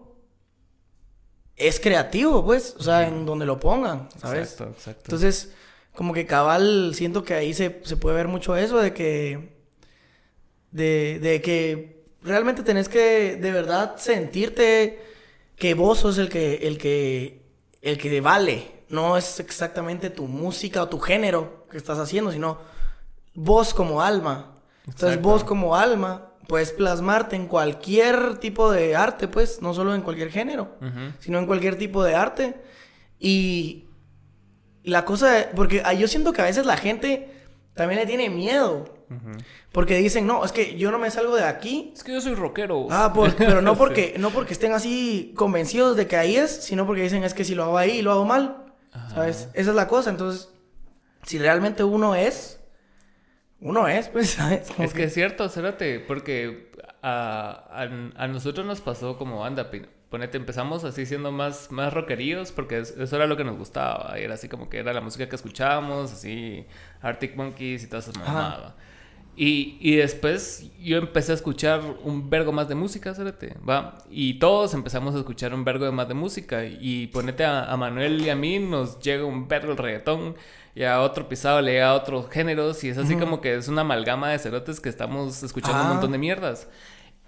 es creativo, pues. O sea, en donde lo pongan, ¿sabes? Exacto, exacto. Entonces, como que cabal, siento que ahí se, se puede ver mucho eso de que. De, de que realmente tenés que de verdad sentirte que vos sos el que, el que, el que vale no es exactamente tu música o tu género que estás haciendo, sino vos como alma. Entonces vos como alma puedes plasmarte en cualquier tipo de arte, pues, no solo en cualquier género, sino en cualquier tipo de arte. Y la cosa, porque yo siento que a veces la gente también le tiene miedo. Porque dicen, no, es que yo no me salgo de aquí. Es que yo soy rockero. Ah, pero no porque, no porque estén así convencidos de que ahí es, sino porque dicen, es que si lo hago ahí, lo hago mal. ¿Sabes? Esa es la cosa. Entonces, si realmente uno es, uno es, pues, ¿sabes? es que... es cierto, cérate, porque a, a, nosotros nos pasó como banda, ponete, empezamos así siendo más, más rockeríos, porque eso era lo que nos gustaba, era así como que era la música que escuchábamos, así Arctic Monkeys y todas esas mamadas. Y, y, después yo empecé a escuchar un vergo más de música, ¿sabete? ¿va? Y todos empezamos a escuchar un vergo más de música. Y ponete a, Manuel y a mí nos llega un vergo el reggaetón. Y a otro pisado le llega a otros géneros. Y es así como que es una amalgama de cerotes que estamos escuchando un montón de mierdas.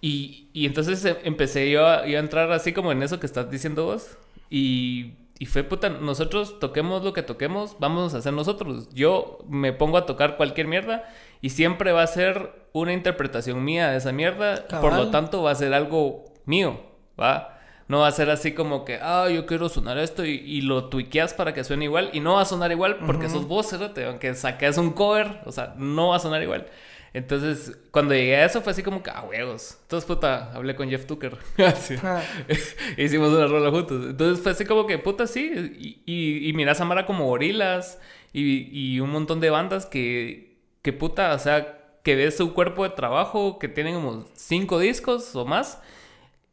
Y, y entonces em, empecé yo a, yo a entrar así como en eso que estás diciendo vos. Y y fue puta, nosotros toquemos lo que toquemos, vamos a hacer nosotros. Yo me pongo a tocar cualquier mierda y siempre va a ser una interpretación mía de esa mierda. Por lo tanto, va a ser algo mío, ¿va? No va a ser así como que, ah, yo quiero sonar esto y, lo tuiqueas para que suene igual. Y no va a sonar igual porque sos vos, aunque saques un cover, o sea, no va a sonar igual. Entonces, cuando llegué a eso fue así como que, ah, huevos. Entonces, puta, hablé con Jeff Tucker. Ah. Hicimos una rola juntos. Entonces fue así como que, puta, sí. Y, y, y mirás a Mara como gorilas y, y, un montón de bandas que, que, puta, o sea, que ves su cuerpo de trabajo, que tienen como cinco discos o más.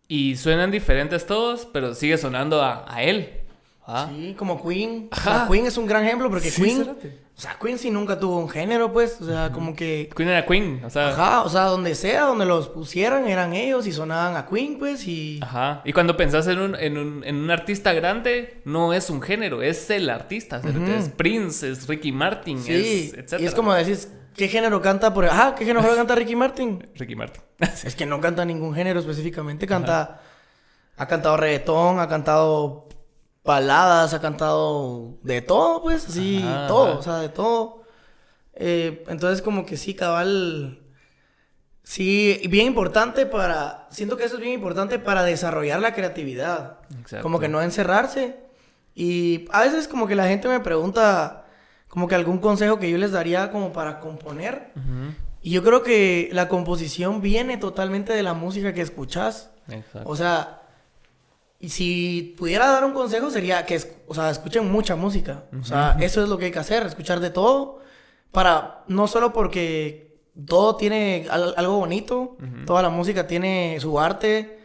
Y suenan diferentes todos, pero sigue sonando a, a él. ¿Ah? Sí, como Queen. Queen es un gran ejemplo porque Queen... O sea, Queen sí nunca tuvo un género, pues. O sea, como que. Queen era Queen, o sea. Ajá, o sea, donde sea, donde los pusieran, eran ellos y sonaban a Queen, pues, y. Ajá. Y cuando pensás en un, en un, en un artista grande, no es un género, es el artista. Es Prince, es Ricky Martin, sí. es, Y es como decís, ¿qué género canta por. Ajá, ¿qué género canta Ricky Martin? Ricky Martin. es que no canta ningún género específicamente, canta. Ha cantado reggaetón, ha cantado baladas, ha cantado de todo, pues, así, todo, o sea, de todo. Eh, entonces, como que sí, cabal. Sí, bien importante para. Siento que eso es bien importante para desarrollar la creatividad. Como que no encerrarse. Y a veces, como que la gente me pregunta, como que algún consejo que yo les daría, como para componer. Y yo creo que la composición viene totalmente de la música que escuchas. O sea, y si pudiera dar un consejo sería que, o sea, escuchen mucha música. O sea, eso es lo que hay que hacer, escuchar de todo. Para, no solo porque todo tiene algo bonito, toda la música tiene su arte,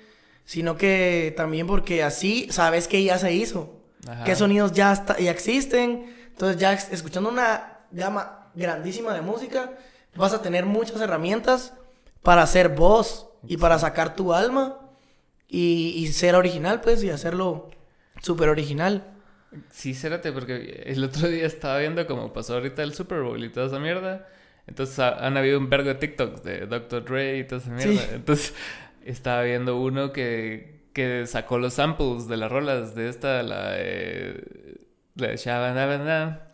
sino que también porque así sabes que ya se hizo. Qué sonidos ya, ya existen. Entonces ya escuchando una gama grandísima de música, vas a tener muchas herramientas para ser voz y para sacar tu alma y, ser original, pues, y hacerlo súper original. Sí, cérate, porque el otro día estaba viendo cómo pasó ahorita el Super Bowl y toda esa mierda. Entonces han habido un vergo de TikToks de Dr. Dre y toda esa mierda. Entonces estaba viendo uno que, que sacó los samples de las rolas de esta, la de... La de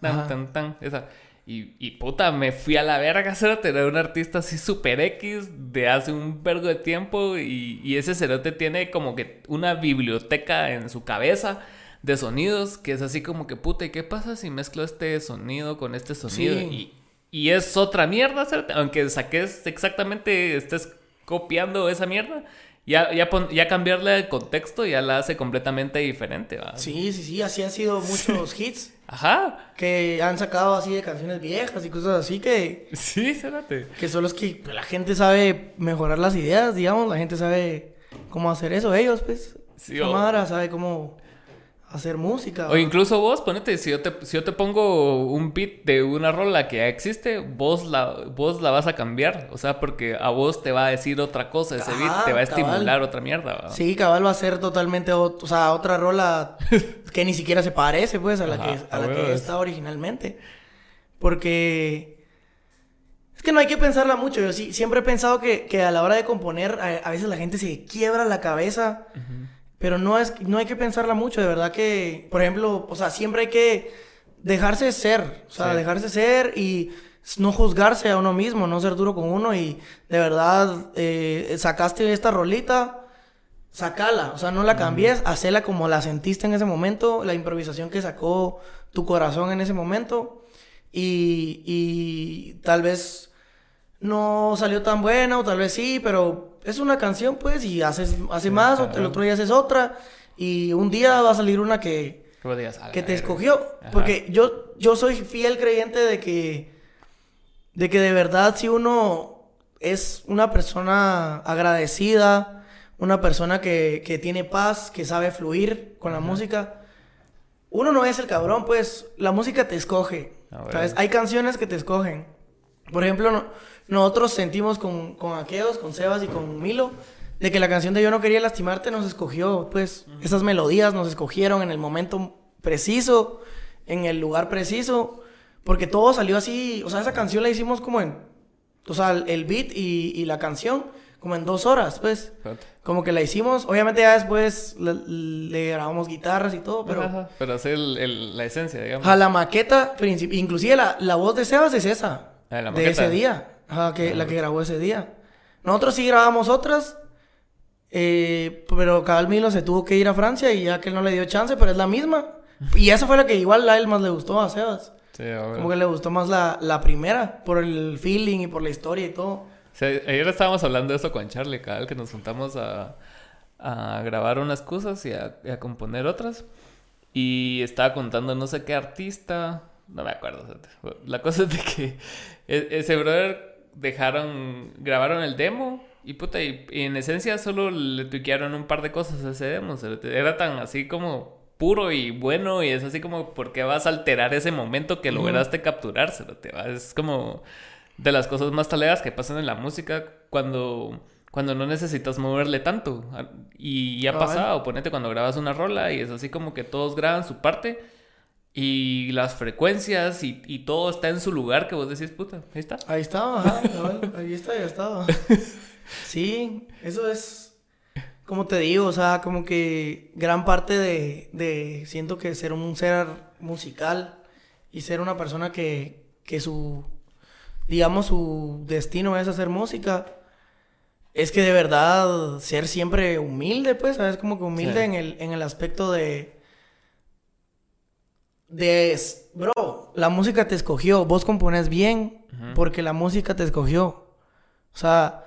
tan, tan, esa. Y, y puta, me fui a la verga, cerote. Era un artista así super X de hace un vergo de tiempo. Y, y ese cerote tiene como que una biblioteca en su cabeza de sonidos que es así como que puta, ¿y qué pasa si mezclo este sonido con este sonido? Y, y es otra mierda, hacerte, aunque saques exactamente, estés copiando esa mierda, ya, ya, pon- ya cambiarle el contexto ya la hace completamente diferente, ¿va? Sí, sí, sí, así han sido muchos hits Ajá. que han sacado así de canciones viejas y cosas así que, Sí, espérate. que son los que pues, la gente sabe mejorar las ideas, digamos, la gente sabe cómo hacer eso, ellos, pues. Sí, la o- Mara sabe cómo hacer música. O incluso vos, ponete, si yo te, si yo te pongo un beat de una rola que ya existe, vos la, vos la vas a cambiar. O sea, porque a vos te va a decir otra cosa ese beat, te va a cabal. estimular otra mierda. Sí, cabal va a ser totalmente, ot- o sea, otra rola que ni siquiera se parece, pues, a la Ajá, que, a a la que es. está originalmente. Porque es que no hay que pensarla mucho. Yo sí, siempre he pensado que, que a la hora de componer, a, a veces la gente se quiebra la cabeza, pero no, es, no hay que pensarla mucho. De verdad que, por ejemplo, o sea, siempre hay que dejarse ser, o sea, Sí. dejarse ser y no juzgarse a uno mismo, no ser duro con uno y de verdad eh, sacaste esta rolita, sacala, o sea, no la cambies, hacela como la sentiste en ese momento, la improvisación que sacó tu corazón en ese momento y, y tal vez no salió tan buena o tal vez sí, pero es una canción pues y haces hace más, o el otro día haces otra y un día va a salir una que, Que vos digas, "A la que te verga". escogió. Ajá. Porque yo, yo soy fiel creyente de que, de que de verdad si uno es una persona agradecida, una persona que, que tiene paz, que sabe fluir con la música, uno no es el cabrón, pues la música te escoge. Ah. ¿sabes? Hay canciones que te escogen. Por ejemplo, no- nosotros sentimos con, con Aqueos, con Sebas y con Milo, de que la canción de Yo no quería lastimarte nos escogió, pues esas melodías nos escogieron en el momento preciso, en el lugar preciso, porque todo salió así, o sea, esa canción la hicimos como en, o sea, el beat y, y la canción, como en dos horas, pues. Como que la hicimos, obviamente ya después le, le grabamos guitarras y todo, pero... Ajá, pero hacer el- el- la esencia, digamos. Ajá, la maqueta, inclusive la, la voz de Sebas es esa. Ah, la de ese día. Ajá, que, la que grabó ese día. Nosotros sí grabamos otras. eh, pero Cabal Milo se tuvo que ir a Francia y ya que él no le dio chance, pero es la misma. Y esa fue la que igual a él más le gustó a Sebas. Sí. Como que le gustó más la, la primera, por el feeling y por la historia y todo. Sí, ayer estábamos hablando de eso con Charlie, cada que nos juntamos a, a grabar unas cosas y a, a componer otras. Y estaba contando no sé qué artista, no me acuerdo. La cosa es de que e- ese brother dejaron, grabaron el demo y puta, y, y en esencia solo le tuiquearon un par de cosas a ese demo. o sea, Era tan así como puro y bueno y es así como, ¿por qué vas a alterar ese momento que lograste capturar? cerote, va? Es como de las cosas más talegas que pasan en la música cuando, cuando no necesitas moverle tanto. Y ya ha Cabal. pasado, ponete cuando grabas una rola y es así como que todos graban su parte y las frecuencias y, y todo está en su lugar que vos decís, puta, ahí está. Ahí estaba, ajá, ahí está, ya estaba. Sí, eso es, como te digo, o sea, como que gran parte de, de siento que ser un ser musical y ser una persona que, que su, digamos, su destino es hacer música, es que de verdad ser siempre humilde, pues, ¿sabes? Como que humilde Sí. en, el, en el aspecto de... De, bro, la música te escogió, vos compones bien porque la música te escogió. O sea,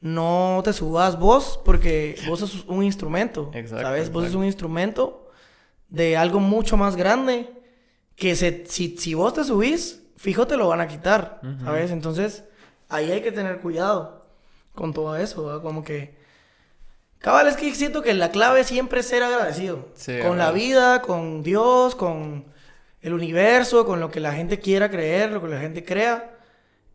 no te subas vos porque vos sos un instrumento, Exacto, ¿sabes? Vos sos exacto. un instrumento de algo mucho más grande que se, si, si vos te subís, fijo te lo van a quitar, ¿sabes? Entonces, ahí hay que tener cuidado con todo eso, ¿verdad? Como que... Cabal, es que siento que la clave siempre es ser agradecido. Sí, con la vida, con Dios, con el universo, con lo que la gente quiera creer, lo que la gente crea.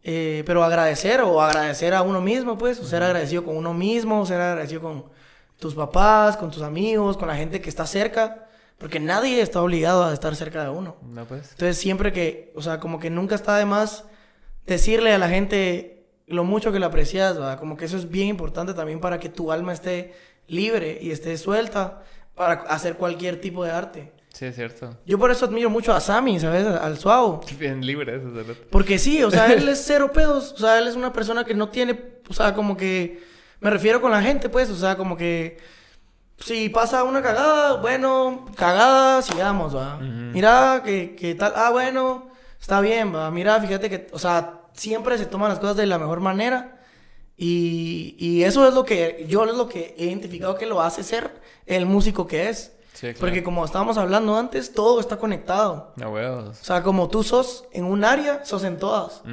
Eh, pero agradecer o agradecer a uno mismo, pues, o ser agradecido con uno mismo, ser agradecido con tus papás, con tus amigos, con la gente que está cerca, porque nadie está obligado a estar cerca de uno. No, pues. Entonces, siempre que, o sea, como que nunca está de más decirle a la gente lo mucho que la aprecias, ¿verdad? Como que eso es bien importante también para que tu alma esté libre y esté suelta para hacer cualquier tipo de arte. Sí, es cierto. Yo por eso admiro mucho a Sammy, ¿sabes? Al Suavo. Bien libre eso, cerote. Porque sí, o sea, él es cero pedos. O sea, él es una persona que no tiene, o sea, como que... Me refiero con la gente, pues, o sea, como que... Si pasa una cagada, bueno, cagada, sigamos, ¿va? Ujú. Mira, que, que tal, ah, bueno, está bien, va. Mira, fíjate que, o sea, siempre se toman las cosas de la mejor manera. Y, y eso es lo que yo es lo que he identificado que lo hace ser el músico que es. Sí, claro. Porque como estábamos hablando antes, todo está conectado. Huevos. O sea, como tú sos en un área, sos en todas.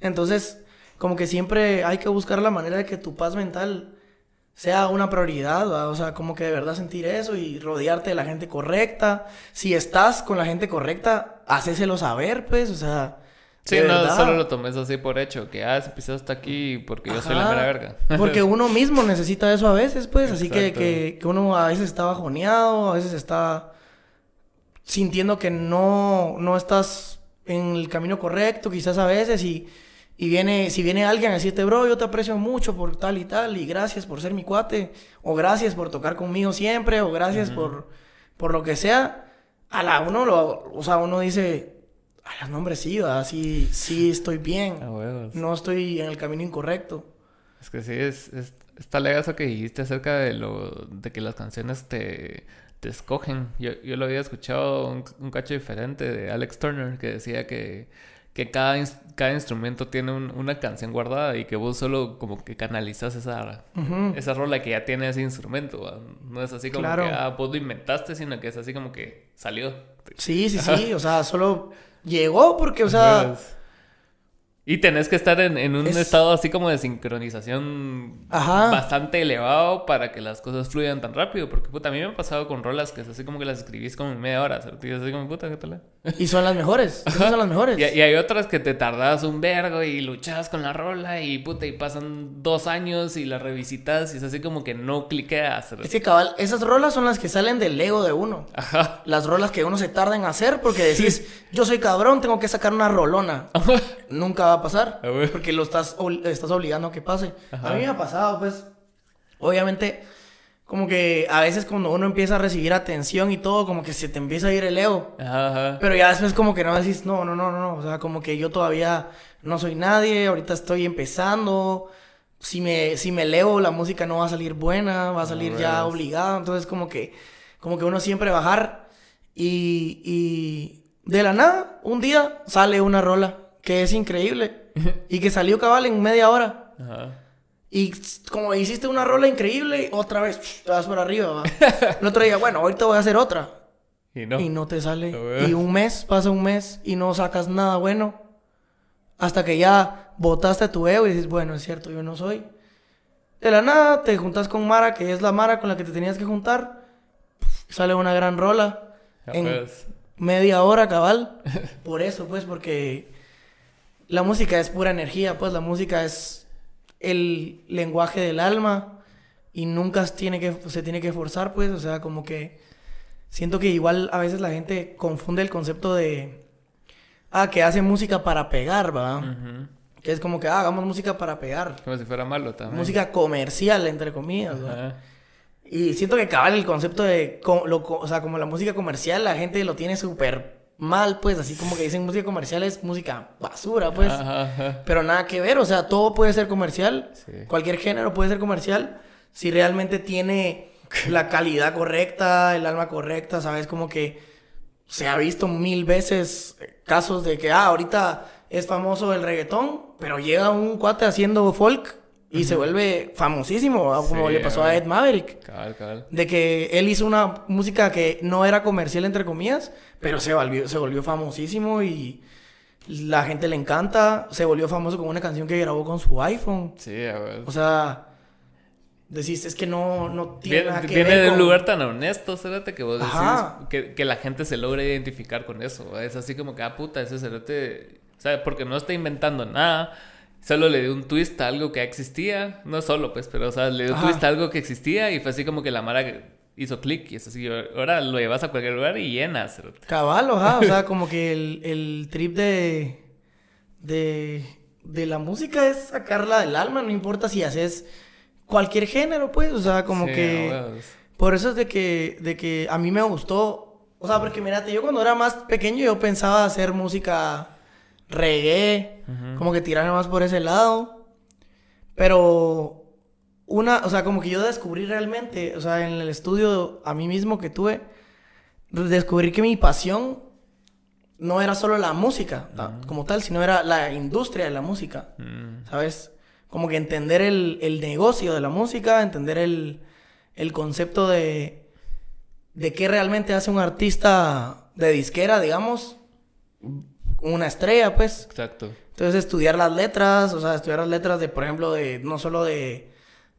Entonces, como que siempre hay que buscar la manera de que tu paz mental sea una prioridad, ¿va? o sea, como que de verdad sentir eso y rodearte de la gente correcta. Si estás con la gente correcta, hacéselo saber, pues, o sea. Sí, no, verdad. solo lo tomes así por hecho, que ah, ese episodio está aquí porque yo soy la mera verga. Porque uno mismo necesita eso a veces, pues. Así que, que, que uno a veces está bajoneado, a veces está sintiendo que no, no estás en el camino correcto, quizás a veces, y, y viene, si viene alguien a decirte, bro, yo te aprecio mucho por tal y tal, y gracias por ser mi cuate, o gracias por tocar conmigo siempre, o gracias por, por lo que sea, a la uno lo, o sea, uno dice, a las nombres sí, ¿verdad? sí, sí estoy bien, no estoy en el camino incorrecto. Es que sí, es, es- está legal eso que dijiste acerca de lo de que las canciones te, te escogen. Yo, yo lo había escuchado un, un cacho diferente de Alex Turner que decía que, que cada, cada instrumento tiene un- una canción guardada y que vos solo como que canalizas esa, esa rola que ya tiene ese instrumento. No es así como Claro. que ah, vos lo inventaste, sino que es así como que salió. Sí, sí, sí, o sea, solo llegó porque, o sea, Y tenés que estar en, en un Es- estado así como de sincronización Ajá. bastante elevado para que las cosas fluyan tan rápido. Porque puta, a mí me ha pasado con rolas que es así como que las escribís como en media hora. Y así como puta, ¿qué tal? y son las mejores, son las mejores. Y, y hay otras que te tardas un vergo y luchas con la rola y puta, y pasan dos años y la revisitas y es así como que no cliquea. ¿sabes? Es que cabal, esas rolas son las que salen del ego de uno. Ajá. Las rolas que uno se tarda en hacer porque decís, yo soy cabrón, tengo que sacar una rolona. Nunca va a pasar. Porque lo estás, estás obligando a que pase. Ajá. A mí me ha pasado, pues. Obviamente, como que a veces cuando uno empieza a recibir atención y todo, como que se te empieza a ir el ego. Ajá, ajá. Pero ya después como que no decís, no, no, no, no, no. O sea, como que yo todavía no soy nadie, ahorita estoy empezando. Si me, si me elevo, la música no va a salir buena, va a salir ya Alright. obligada. Entonces como que, como que uno siempre bajar y, y de la nada, un día sale una rola que es increíble y que salió cabal en media hora. Ajá. Y como hiciste una rola increíble, otra vez te vas por arriba. El otro día, bueno, ahorita voy a hacer otra. Y no. Y no te sale. Ver. Y un mes, pasa un mes y no sacas nada bueno. Hasta que ya botaste tu ego y dices, bueno, es cierto, yo no soy. De la nada te juntas con Mara, que es la Mara con la que te tenías que juntar. Sale una gran rola. Ya en pues. media hora, cabal. Por eso, pues, porque la música es pura energía, pues la música es el lenguaje del alma y nunca se tiene que, se tiene que forzar, pues, o sea, como que siento que igual a veces la gente confunde el concepto de, ah, que hace música para pegar, ¿va? Que es como que, ah, hagamos música para pegar. Como si fuera malo también. Música comercial, entre comillas, ¿va? Y siento que cabal el concepto de, lo o sea, como la música comercial, la gente lo tiene súper mal, pues, así como que dicen música comercial es música basura, pues. Ajá. Pero nada que ver, o sea, todo puede ser comercial, Sí. cualquier género puede ser comercial, si realmente tiene la calidad correcta, el alma correcta, ¿sabes? Como que se ha visto mil veces casos de que, ah, ahorita es famoso el reggaetón, pero llega un cuate haciendo folk y se vuelve famosísimo, como Sí, le pasó a. Ed Maverick. Cabal, cabal. De que él hizo una música que no era comercial, entre comillas, pero se volvió, se volvió famosísimo y la gente le encanta. Se volvió famoso con una canción que grabó con su iPhone. Sí, a ver. O sea, decís, es que no, no tiene Viene, nada que viene ver de un lugar tan honesto, cerote, que vos decís que, que la gente se logra identificar con eso. Es así como que, ah, puta, ese cerote, o sea, porque no está inventando nada. Solo le dio un twist a algo que existía. No solo, pues, pero, o sea, le dio un twist a algo que existía y fue así como que la Mara hizo clic y es así. Ahora lo llevas a cualquier lugar y llena, cerote. Cabal, ajá, o sea, como que el, el trip de, de, de la música es sacarla del alma, no importa si haces cualquier género, pues, o sea, como Sí, que... Por eso es de que, de que a mí me gustó. O sea, porque mírate, yo cuando era más pequeño yo pensaba hacer música reggae, como que tirar más por ese lado. Pero una, o sea, como que yo descubrí realmente, o sea, en el estudio a mí mismo que tuve, descubrí que mi pasión no era solo la música como tal, sino era la industria de la música, Mm. ¿sabes? Como que entender el, el negocio de la música, entender el, el concepto de, de qué realmente hace un artista de disquera, digamos, una estrella, pues. Exacto. Entonces estudiar las letras, o sea, estudiar las letras de, por ejemplo, de no solo de,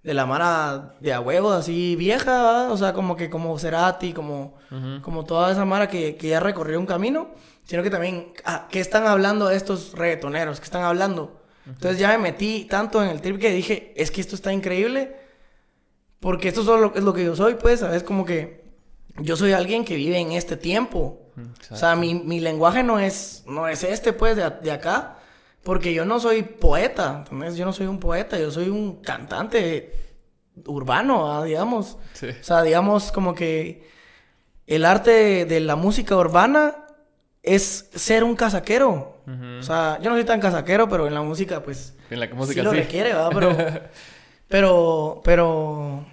de la Mara de a huevo, así vieja, ¿va? o sea, como que como Cerati, como, como toda esa Mara que, que ya recorrió un camino, sino que también, ah, ¿qué están hablando estos reggaetoneros? ¿Qué están hablando? Entonces ya me metí tanto en el trip que dije, es que esto está increíble, porque esto solo es lo que yo soy, pues, ¿sabes? Como que yo soy alguien que vive en este tiempo. O sea, mi, mi lenguaje no es, no es este, pues, de, de acá. Porque yo no soy poeta, ¿entendés? Yo no soy un poeta, yo soy un cantante urbano, ah, digamos. Sí. O sea, digamos como que el arte de la música urbana es ser un casaquero. O sea, yo no soy tan casaquero, pero en la música, pues, En la sí música lo sí. requiere, ¿verdad? Pero, pero, pero,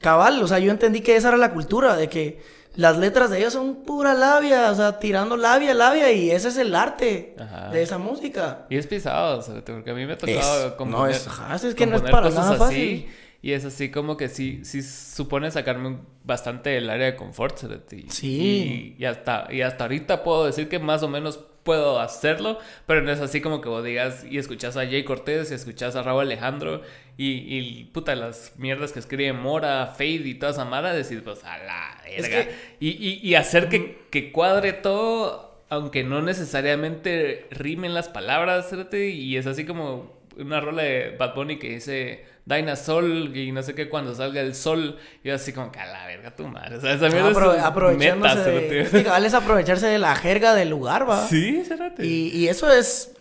cabal, o sea, yo entendí que esa era la cultura, de que las letras de ellos son pura labia, o sea, tirando labia, labia, y ese es el arte Ajá. de esa música. Y es pisado, o sea, porque a mí me ha tocado componer, no, es- ajá, es que no es para nada así, fácil. Y es así como que sí, sí supone sacarme bastante del área de confort, ¿sabes? Y, Sí. Y, y hasta, y hasta ahorita puedo decir que más o menos puedo hacerlo, pero no es así como que vos digas y escuchas a Jay Cortés y escuchas a Raúl Alejandro y, y puta, las mierdas que escribe Mora, Fade y toda esa mara, decís, pues a la Es verga. que- Y, y, y hacer que, que cuadre todo, aunque no necesariamente rimen las palabras, y es así como una rola de Bad Bunny que dice Dinosaur y no sé qué cuando salga el sol, y yo así como que a la verga tu madre, o sea, esa mierda Apro- es aprovechándose meta, de, es es aprovecharse de la jerga del lugar, va. Sí, cerote. Y, y eso es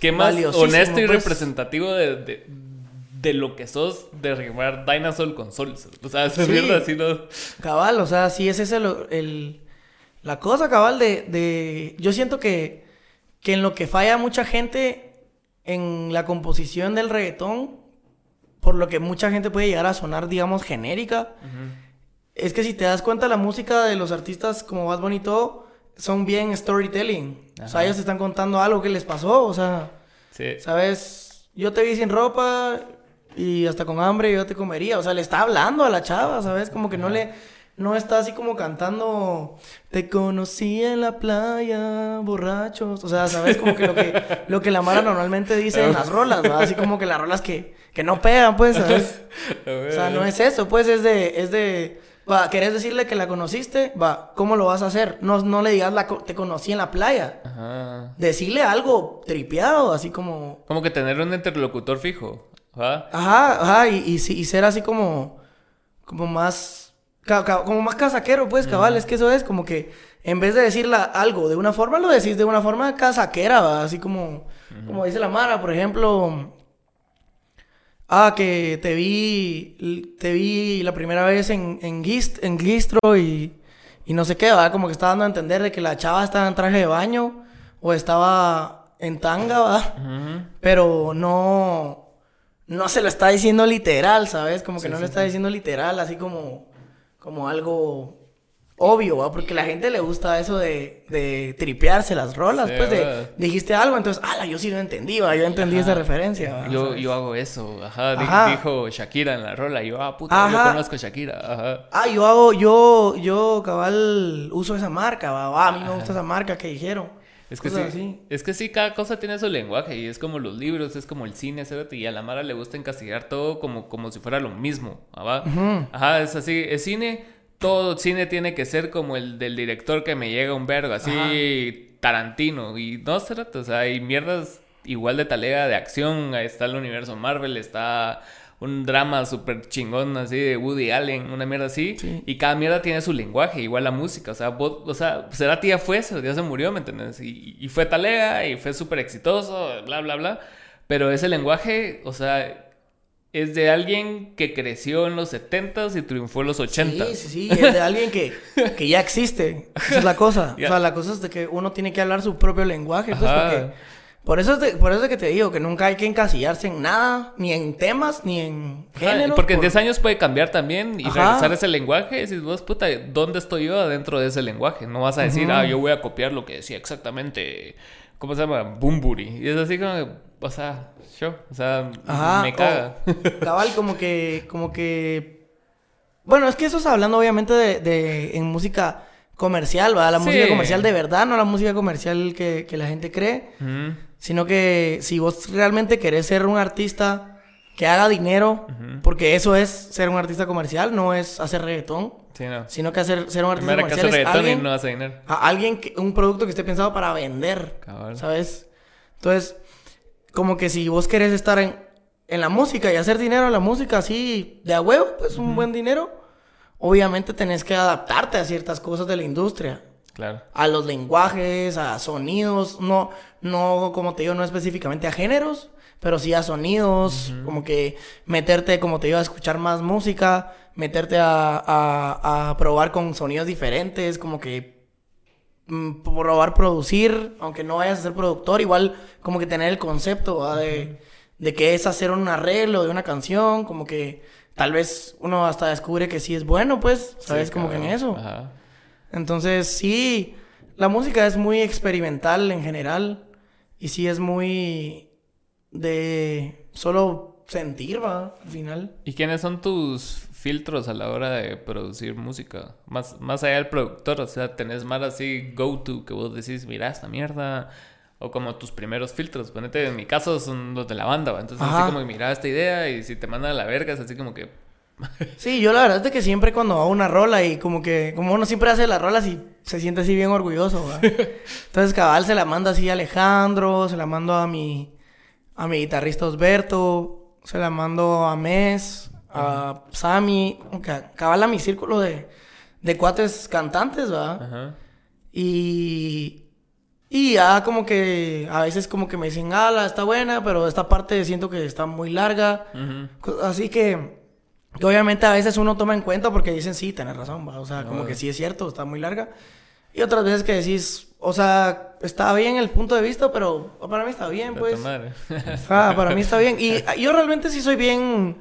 Qué más honesto y pues. representativo de, de, de lo que sos de rimar Dinosaur con sol. O sea, esa Sí. mierda así no... Cabal, o sea, sí es ese lo- el, la cosa, cabal, de, de... Yo siento que, que en lo que falla mucha gente en la composición del reggaetón, por lo que mucha gente puede llegar a sonar, digamos, genérica, es que si te das cuenta, la música de los artistas como Bad Bunny y todo, son bien storytelling. O sea, ellos te están contando algo que les pasó, o sea... Sí. ¿Sabes? Yo te vi sin ropa y hasta con hambre yo te comería. O sea, le está hablando a la chava, ¿sabes? Como que no le... No está así como cantando... Te conocí en la playa, borrachos. O sea, ¿sabes? Como que lo que, lo que la Mara normalmente dice en las rolas, ¿va? Así como que las rolas que, que no pegan, pues, ¿sabes? O sea, no es eso, pues, es de... Es de va, ¿querés decirle que la conociste? Va, ¿cómo lo vas a hacer? No, no le digas, la, co- te conocí en la playa. Ajá. Decirle algo tripeado, así como... Como que tener un interlocutor fijo. ¿va? Ajá, ajá, y, y, y ser así como, como más, como más casaquero, pues, cabal, es que eso es como que en vez de decirla algo de una forma, lo decís de una forma casaquera, ¿va? así como, como dice la Mara, por ejemplo, ah, que te vi, te vi la primera vez en, en, Gist, en Gistro y, y no sé qué, ¿va? como que estaba dando a entender de que la chava estaba en traje de baño o estaba en tanga, ¿va? Pero no no se lo está diciendo literal, ¿sabes? Como que Sí, no sí, lo está diciendo literal, así como como algo obvio, ¿va? Porque a la gente le gusta eso de, de tripearse las rolas, Sí, pues de dijiste algo, entonces, ala, yo sí lo entendí, ¿va? Yo entendí esa referencia, ¿va? Yo, yo hago eso, ajá, di- Ajá. dijo Shakira en la rola, yo, ah, puta, yo conozco a Shakira, ajá. Ah, yo hago, yo, yo, cabal, uso esa marca, ¿va? Ah, a mí me gusta esa marca que dijeron. Es que, sí, es que sí, cada cosa tiene su lenguaje y es como los libros, es como el cine, y a la Mara le gusta encasillar todo como, como si fuera lo mismo, ¿va? Ujú. Ajá, es así, es cine, todo cine tiene que ser como el del director que me llega un vergo, así Tarantino, y no, cerote, o sea, hay mierdas igual de talega de acción, ahí está el universo Marvel, está un drama súper chingón así de Woody Allen, una mierda así, Sí. y cada mierda tiene su lenguaje, igual la música, o sea, vos, o sea, Cerati ya fue eso, ya se murió, ¿me entiendes? Y, y fue talega, y fue súper exitoso, bla, bla, bla, pero ese lenguaje, o sea, es de alguien que creció en los 70s y triunfó en los 80s. Sí, sí, sí, es de alguien que, que ya existe. Esa es la cosa. O sea, la cosa es de que uno tiene que hablar su propio lenguaje, pues, Ajá. porque, Por eso, es de- por eso es que te digo que nunca hay que encasillarse en nada, ni en temas, ni en Ajá, géneros. porque en por- 10 años puede cambiar también y Ajá. regresar ese lenguaje. Y decís vos, puta, ¿dónde estoy yo adentro de ese lenguaje? No vas a decir, ah, yo voy a copiar lo que decía exactamente. ¿Cómo se llama? Bumburi. Y es así como, que, o sea, yo, o sea, Ajá, me caga. cabal, como que, como que... Bueno, es que eso es hablando obviamente de, de- en música comercial, ¿va? La Sí. música comercial de verdad, no la música comercial que, que la gente cree. Sino que si vos realmente querés ser un artista que haga dinero, porque eso es ser un artista comercial, no es hacer reggaetón, Sí, no. sino que hacer, ser un artista Primero que hace comercial es alguien, no hace dinero. a alguien que, un producto que esté pensado para vender. ¿sabes? Entonces, como que si vos querés estar en, en la música y hacer dinero en la música así de a huevo, pues un buen dinero, obviamente tenés que adaptarte a ciertas cosas de la industria Claro. a los lenguajes, a sonidos, no, no, como te digo, no específicamente a géneros, pero sí a sonidos, como que meterte, como te digo, a escuchar más música, meterte a, a, a probar con sonidos diferentes, como que mm, probar producir, aunque no vayas a ser productor, igual como que tener el concepto de, de qué es hacer un arreglo de una canción, como que tal vez uno hasta descubre que sí es bueno, pues, ¿sabes? Sí, como que en eso. Ajá. Entonces, sí, la música es muy experimental en general. Y sí es muy de solo sentir, va, al final. ¿Y quiénes son tus filtros a la hora de producir música? Más, más allá del productor, o sea, tenés más así go-to que vos decís, mira esta mierda. O como tus primeros filtros. Ponete, en mi caso son los de la banda, ¿va? Entonces, Ajá. así como, mira esta idea y si te mandan a la verga, es así como que. Sí, yo la verdad es que siempre cuando hago una rola y como que, como uno siempre hace las rolas y se siente así bien orgulloso, va. Entonces, cabal se la manda así a Alejandro, se la mando a mi, a mi guitarrista Osberto, se la mando a Mes, a Sammy, ca- cabal a mi círculo de, de cuates cantantes. Ajá. Y, y ya como que a veces como que me dicen, ala, está buena, pero esta parte siento que está muy larga. Así que, que obviamente a veces uno toma en cuenta porque dicen, sí, tenés razón, va. O sea, como que sí es cierto, está muy larga. Y otras veces que decís, o sea, está bien el punto de vista, pero para mí está bien, pues. Ah, para mí está bien. Y yo realmente sí soy bien,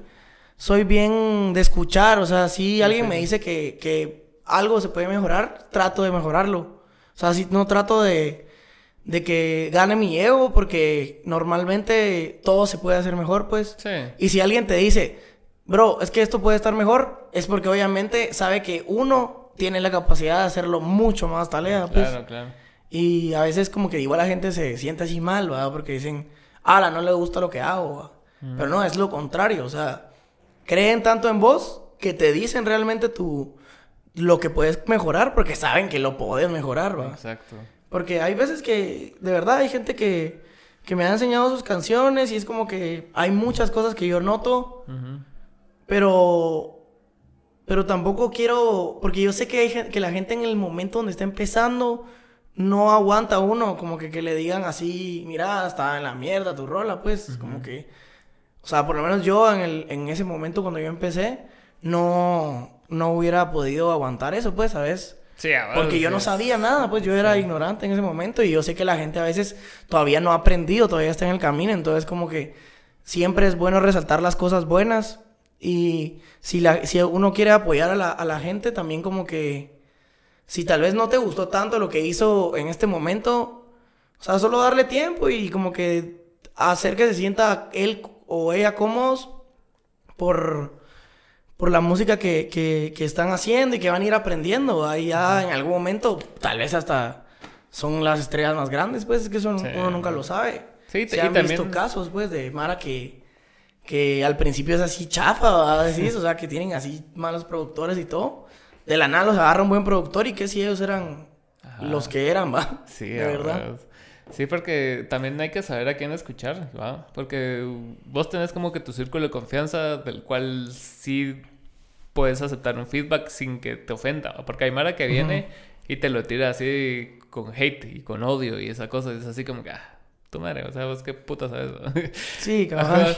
soy bien de escuchar. O sea, si alguien me dice que, que algo se puede mejorar, trato de mejorarlo. O sea, si no trato de, de que gane mi ego, porque normalmente todo se puede hacer mejor, pues. Sí. Y si alguien te dice, bro, es que esto puede estar mejor, es porque obviamente sabe que uno tiene la capacidad de hacerlo mucho más talea, pues. Claro, claro. Y a veces como que igual la gente se siente así mal, ¿verdad? Porque dicen, ala, no le gusta lo que hago, ¿va? Pero no, es lo contrario, o sea, creen tanto en vos que te dicen realmente tu, lo que puedes mejorar porque saben que lo puedes mejorar, ¿va? Exacto. Porque hay veces que, de verdad, hay gente que, que me ha enseñado sus canciones y es como que hay muchas cosas que yo noto, Ujú. Pero... Pero tampoco quiero, porque yo sé que hay que la gente en el momento donde está empezando no aguanta uno, como que, que le digan así, mira, está en la mierda tu rola, pues, como que, o sea, por lo menos yo en, el, en ese momento cuando yo empecé, no, no hubiera podido aguantar eso, pues, ¿sabes? Sí, a ver, Porque yo no sabía nada, pues yo era ignorante en ese momento y yo sé que la gente a veces todavía no ha aprendido, todavía está en el camino, entonces como que siempre es bueno resaltar las cosas buenas y si, la, si uno quiere apoyar a la, a la gente también como que si tal vez no te gustó tanto lo que hizo en este momento, o sea, solo darle tiempo y como que hacer que se sienta él o ella cómodos por, por la música que, que, que están haciendo y que van a ir aprendiendo. Ahí ya en algún momento, tal vez hasta son las estrellas más grandes, pues es que eso Sí. uno nunca lo sabe. Sí, Se han también- visto casos, pues, de Mara que, que al principio es así chafa, o sea, que tienen así malos productores y todo. De la nada los agarra un buen productor y que si ellos eran Ajá. los que eran, va. Sí, de verdad. Sí, porque también hay que saber a quién escuchar, ¿va? Porque vos tenés como que tu círculo de confianza del cual sí puedes aceptar un feedback sin que te ofenda, ¿va? Porque hay Mara que viene y te lo tira así con hate y con odio y esa cosa, y es así como que, ah, tu madre, o sea, vos qué puta sabes. Sí, cabal.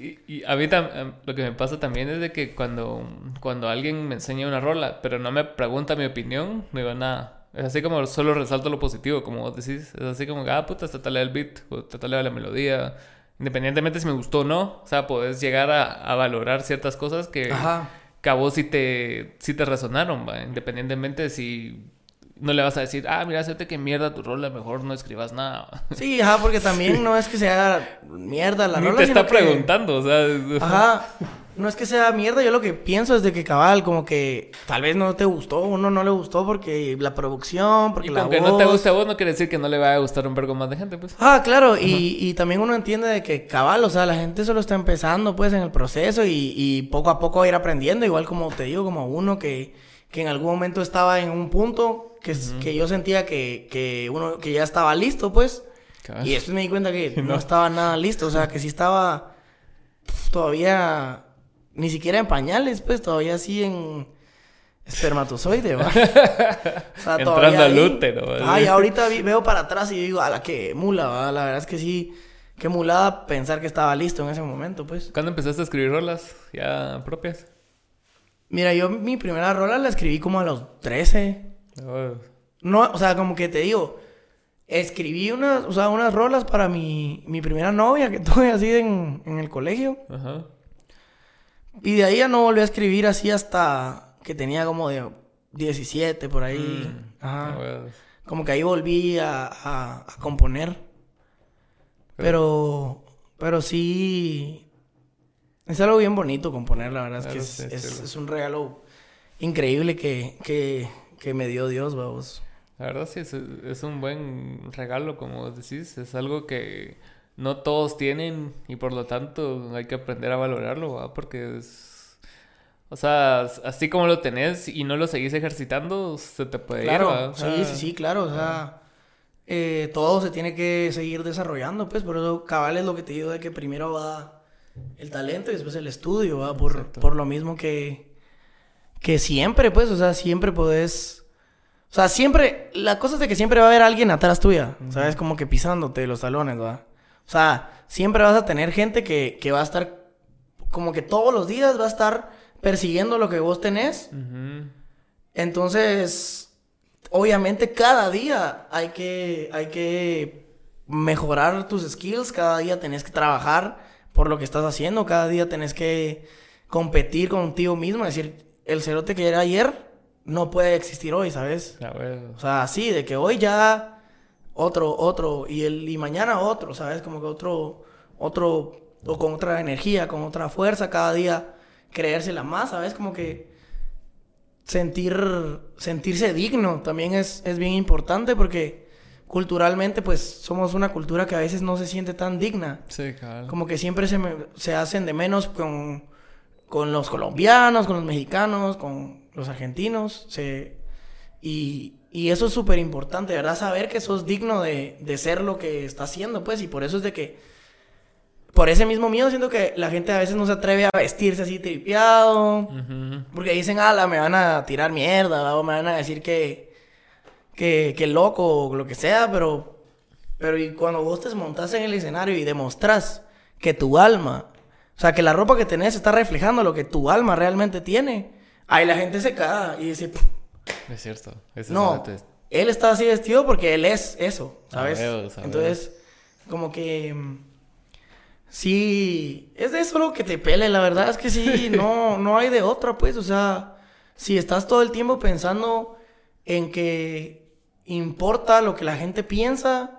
Y, y a mí tam- em, lo que me pasa también es de que cuando, cuando alguien me enseña una rola, pero no me pregunta mi opinión, no digo nada. Es así como solo resalto lo positivo, como vos decís. Es así como, ah, puta, te talea el beat, o te talea la melodía. Independientemente si me gustó o no. O sea, podés llegar a, a valorar ciertas cosas que, Ajá. que a vos sí te, sí te resonaron, ¿va? Independientemente si no le vas a decir, ah, mira, hacete que mierda tu rola, mejor no escribas nada. Sí, ajá, porque también no es que sea mierda la Ni rola. te sino está que- preguntando, o sea... Ajá. No es que sea mierda, yo lo que pienso es de que cabal, como que tal vez no te gustó, uno no le gustó porque la producción, porque Y la voz. no te guste a vos no quiere decir que no le vaya a gustar un vergo más de gente, pues. Ah, claro, y, y también uno entiende de que cabal, o sea, la gente solo está empezando pues en el proceso y, y poco a poco va a ir aprendiendo, igual como te digo, como uno que, que en algún momento estaba en un punto que, que yo sentía que, que uno que ya estaba listo, pues, y después me di cuenta que no. No. estaba nada listo, o sea, que sí estaba todavía ni siquiera en pañales, pues, todavía así en espermatozoide, ¿va? O sea, Entrando al útero. Ay, ahorita vi- veo para atrás y digo, a la que mula, ¿va? La verdad es que sí, qué mulada pensar que estaba listo en ese momento, pues. ¿Cuándo empezaste a escribir rolas ya propias? Mira, yo mi primera rola la escribí como a los 13. Oh, No, o sea, como que te digo, escribí unas, o sea, unas rolas para mi, mi primera novia que tuve así en, en el colegio. Ajá. Y de ahí ya no volví a escribir así hasta que tenía como de 17 por ahí. Ajá. Ah, bueno. Como que ahí volví a, a- a componer. Pero, pero sí, es algo bien bonito componer, la verdad. Es que es, sí, es- sí. es un regalo increíble que, que, que me dio Dios, vamos. La verdad sí, es, es un buen regalo, como decís. Es algo que no todos tienen y por lo tanto hay que aprender a valorarlo, ¿va? Porque es... O sea, así como lo tenés y no lo seguís ejercitando, se te puede ir. Claro, sí, sí, sí, claro. O sea, eh, todo se tiene que seguir desarrollando, pues. Por eso, cabal es lo que te digo de que primero va el talento y después el estudio, ¿va? Por, por lo mismo que, que siempre, pues, o sea, siempre podés. O sea, siempre. La cosa es de que siempre va a haber alguien atrás tuya, ¿sabes? Como que pisándote los talones, ¿va? O sea, siempre vas a tener gente que, que va a estar. Como que todos los días va a estar persiguiendo lo que vos tenés. Entonces, obviamente cada día hay que, hay que mejorar tus skills, cada día tenés que trabajar por lo que estás haciendo, cada día tenés que competir contigo mismo, es decir, el cerote que era ayer no puede existir hoy, ¿sabes? Ya, bueno. O sea, sí, de que hoy ya otro, otro, y, el, y mañana otro, ¿sabes? Como que otro, otro, o con otra energía, con otra fuerza, cada día creérsela más, ¿sabes? Como que sentir, sentirse digno también es, es bien importante porque culturalmente pues somos una cultura que a veces no se siente tan digna. Sí, cabal. Como que siempre se, me- se hacen de menos con, con los colombianos, con los mexicanos, con los argentinos. Se, y, y eso es súper importante, ¿verdad? Saber que sos digno de, de ser lo que estás haciendo, pues. Y por eso es de que... Por ese mismo miedo siento que la gente a veces no se atreve a vestirse así tripeado. Ujú. Porque dicen, ala, me van a tirar mierda, o me van a decir que, que, que loco, o lo que sea, pero, pero y cuando vos te montas en el escenario y demostrás que tu alma, o sea, que la ropa que tenés está reflejando lo que tu alma realmente tiene, ahí la gente se caga y dice, Es cierto. Ese no, es- él está así vestido porque él es eso, ¿sabes? Huevos, a Entonces, como que mm, sí, es de eso lo que te pele, la verdad es que sí, no, no hay de otra, pues, o sea, si estás todo el tiempo pensando en que importa lo que la gente piensa,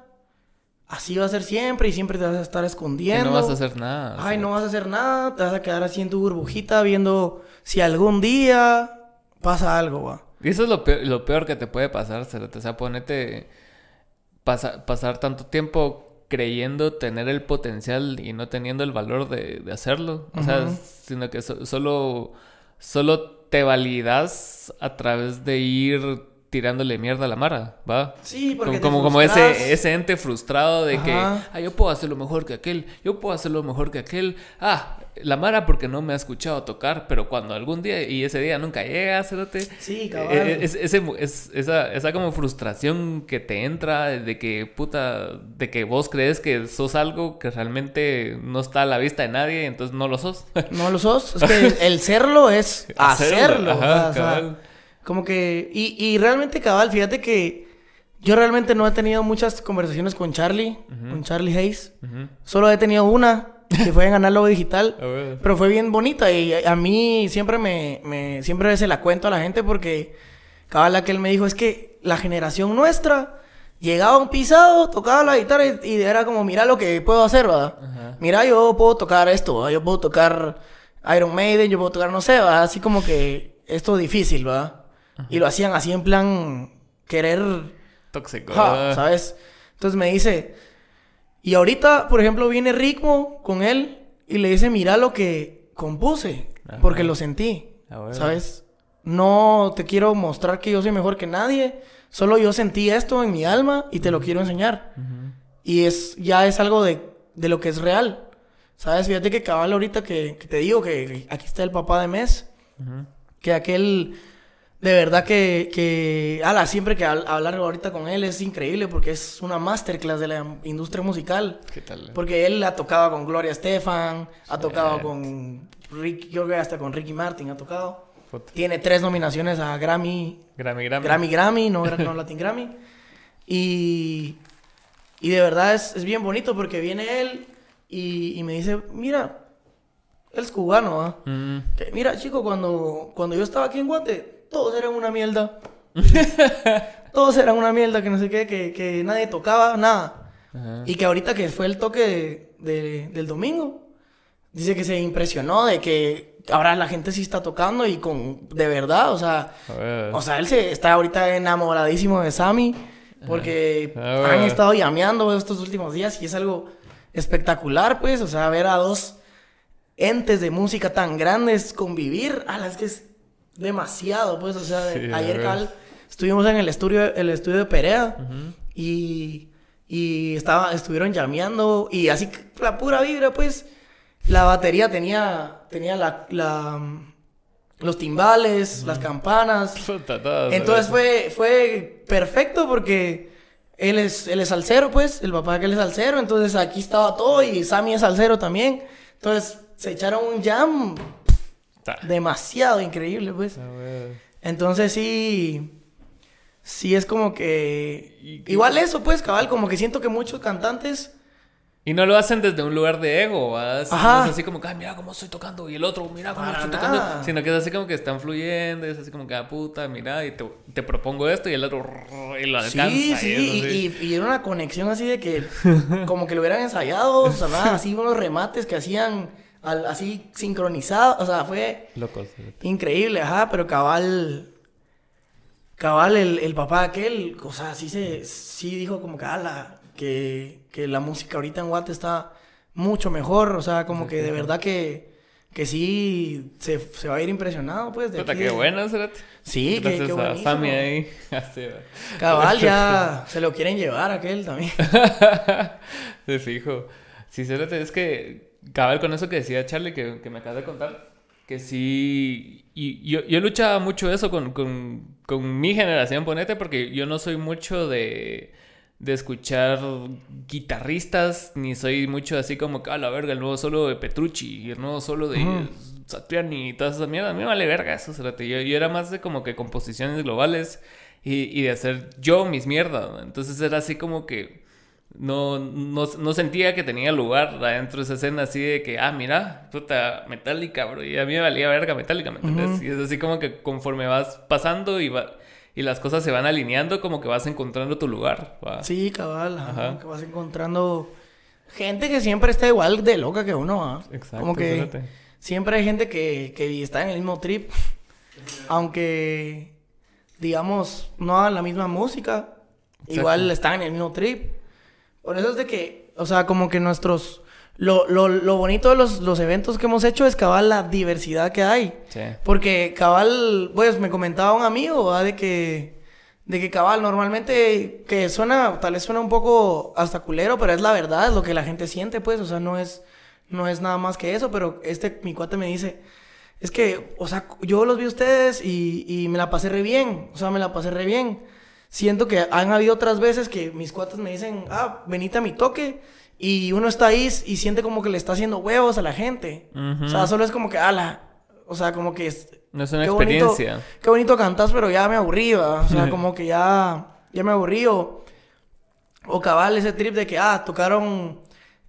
así va a ser siempre y siempre te vas a estar que escondiendo. no vas a hacer nada. Ay, no vas a hacer nada, te vas a quedar así en tu burbujita viendo si algún día pasa algo, va. Y eso es lo peor, lo peor que te puede pasar. O sea, ponete... pasa- pasar tanto tiempo creyendo tener el potencial y no teniendo el valor de, de hacerlo. O sea, sino que so- solo, solo te validas a través de ir tirándole mierda a la mara, ¿va? Sí, porque como, te como, ese, ese ente frustrado de que, Ajá. ah, yo puedo hacerlo mejor que aquel, yo puedo hacerlo mejor que aquel, ah, la Mara porque no me ha escuchado tocar, pero cuando algún día, y ese día nunca llega, cerote, Sí, eh, es, ese, es- esa, esa como frustración que te entra de que, puta, de que vos crees que sos algo que realmente no está a la vista de nadie, entonces no lo sos. No lo sos. Es que el, serlo es hacerlo. Ajá, ¿verdad? O sea, cabal. Como que, y, y realmente cabal, fíjate que yo realmente no he tenido muchas conversaciones con Charlie, con Charlie Hayes. Solo he tenido una, que fue en Análogo Digital. Pero fue bien bonita y a mí siempre me, me, siempre se la cuento a la gente porque cabal la que él me dijo es que la generación nuestra llegaba un pisado, tocaba la guitarra y, era como, mira lo que puedo hacer, ¿verdad? Mira, yo puedo tocar esto, yo puedo tocar Iron Maiden, yo puedo tocar, no sé, ¿verdad? Así como que esto difícil, ¿verdad? Y lo hacían así en plan querer... Tóxico. ¿Sabes? Entonces me dice... Y ahorita, por ejemplo, viene Ritmo con él y le dice, mira lo que compuse, porque lo sentí, ah, ¿sabes? No te quiero mostrar que yo soy mejor que nadie, solo yo sentí esto en mi alma y te lo quiero enseñar. Y es ya es algo de, de, lo que es real. ¿Sabes? Fíjate que cabal ahorita que, que te digo que, aquí está el papá de Mes, que aquel de verdad que, que ala, siempre que hablar ahorita con él es increíble porque es una masterclass de la industria musical. ¿Qué tal? Porque él ha tocado con Gloria Estefan, ha tocado con Rick, yo creo que hasta con Ricky Martin ha tocado. Tiene tres nominaciones a Grammy. Grammy, Grammy. Grammy, Grammy, no, no Latin Grammy. Y, y de verdad es, es, bien bonito porque viene él y, y me dice, mira, él es cubano, ¿ah? Mm. Mira, chico, cuando, cuando yo estaba aquí en Guate todos eran una mierda. todos eran una mierda, que no sé qué, que, que nadie tocaba, nada. Y que ahorita que fue el toque de, del domingo, dice que se impresionó de que ahora la gente sí está tocando y con, de verdad, o sea, o sea, él se está ahorita enamoradísimo de Sammy porque han estado llameando estos últimos días y es algo espectacular, pues, o sea, ver a dos entes de música tan grandes convivir, a las que es demasiado, pues, o sea, ayer Cal, estuvimos en el estudio, el estudio de Perea y, y estaba, estuvieron llameando y así la pura vibra, pues, la batería tenía, tenía la, la los timbales, las campanas. Entonces fue, fue perfecto porque él es, él es salsero, pues, el papá que él es salsero, entonces aquí estaba todo y Sammy es salsero también. Entonces se echaron un jam demasiado increíble, pues. Ah, Entonces sí. Sí es como que. Igual eso, pues, cabal, como que siento que muchos cantantes. Y no lo hacen desde un lugar de ego, Ajá. es así como que, ay, mira cómo estoy tocando. Y el otro, mira cómo estoy tocando. Sino que es así como que están fluyendo. Es así como que, ah, puta, mira, y te, propongo esto. Y el otro, y lo alcanza. Sí, sí. Y, y, era una conexión así de que, como que lo hubieran ensayado. O sea, así unos remates que hacían así sincronizado. O sea, fue increíble, ajá, pero cabal. Cabal, el, el papá aquel, o sea, sí se, sí dijo como que, ala, que, que la música ahorita en Guate está mucho mejor, o sea, como que de verdad que, que sí se, se va a ir impresionado, pues. De qué bueno, Sí, que, qué buenísimo. ahí. Cabal, ya se lo quieren llevar aquel también. Se fijo. Sí, es que cabal con eso que decía Charlie, que, que me acabas de contar, que sí, y yo, yo luchaba mucho eso con, con, con, mi generación, ponete, porque yo no soy mucho de, de escuchar guitarristas, ni soy mucho así como a la verga, el nuevo solo de Petrucci, y el nuevo solo de Satriani y todas esas mierdas, a mí me vale verga eso, yo, yo era más de como que composiciones globales y, y de hacer yo mis mierdas, entonces era así como que no, no, sentía que tenía lugar adentro de esa escena así de que, ah, mira, puta, metálica, bro. Y a mí me valía verga metálica, ¿me entiendes? Y es así como que conforme vas pasando y, va, y las cosas se van alineando, como que vas encontrando tu lugar. Sí, cabal, Ajá. que vas encontrando gente que siempre está igual de loca que uno, Exacto. Como que siempre hay gente que, que está en el mismo trip, aunque, digamos, no hagan la misma música, igual están en el mismo trip. Por eso es de que, o sea, como que nuestros... Lo, lo, lo bonito de los, los, eventos que hemos hecho es cabal la diversidad que hay. Sí. Porque cabal, pues me comentaba un amigo, de que... De que cabal, normalmente, que suena, tal vez suena un poco hasta culero, pero es la verdad, es lo que la gente siente, pues, o sea, no es, no es nada más que eso, pero este, mi cuate me dice, es que, o sea, yo los vi a ustedes y, y me la pasé re bien, o sea, me la pasé re bien siento que han habido otras veces que mis cuates me dicen, ah, venite a mi toque. Y uno está ahí y siente como que le está haciendo huevos a la gente. O sea, solo es como que, ala, o sea, como que es... No es una qué bonito- experiencia. qué bonito cantas, pero ya me aburrí, ¿va? O sea, como que ya, ya me aburrí. O, o cabal ese trip de que, ah, tocaron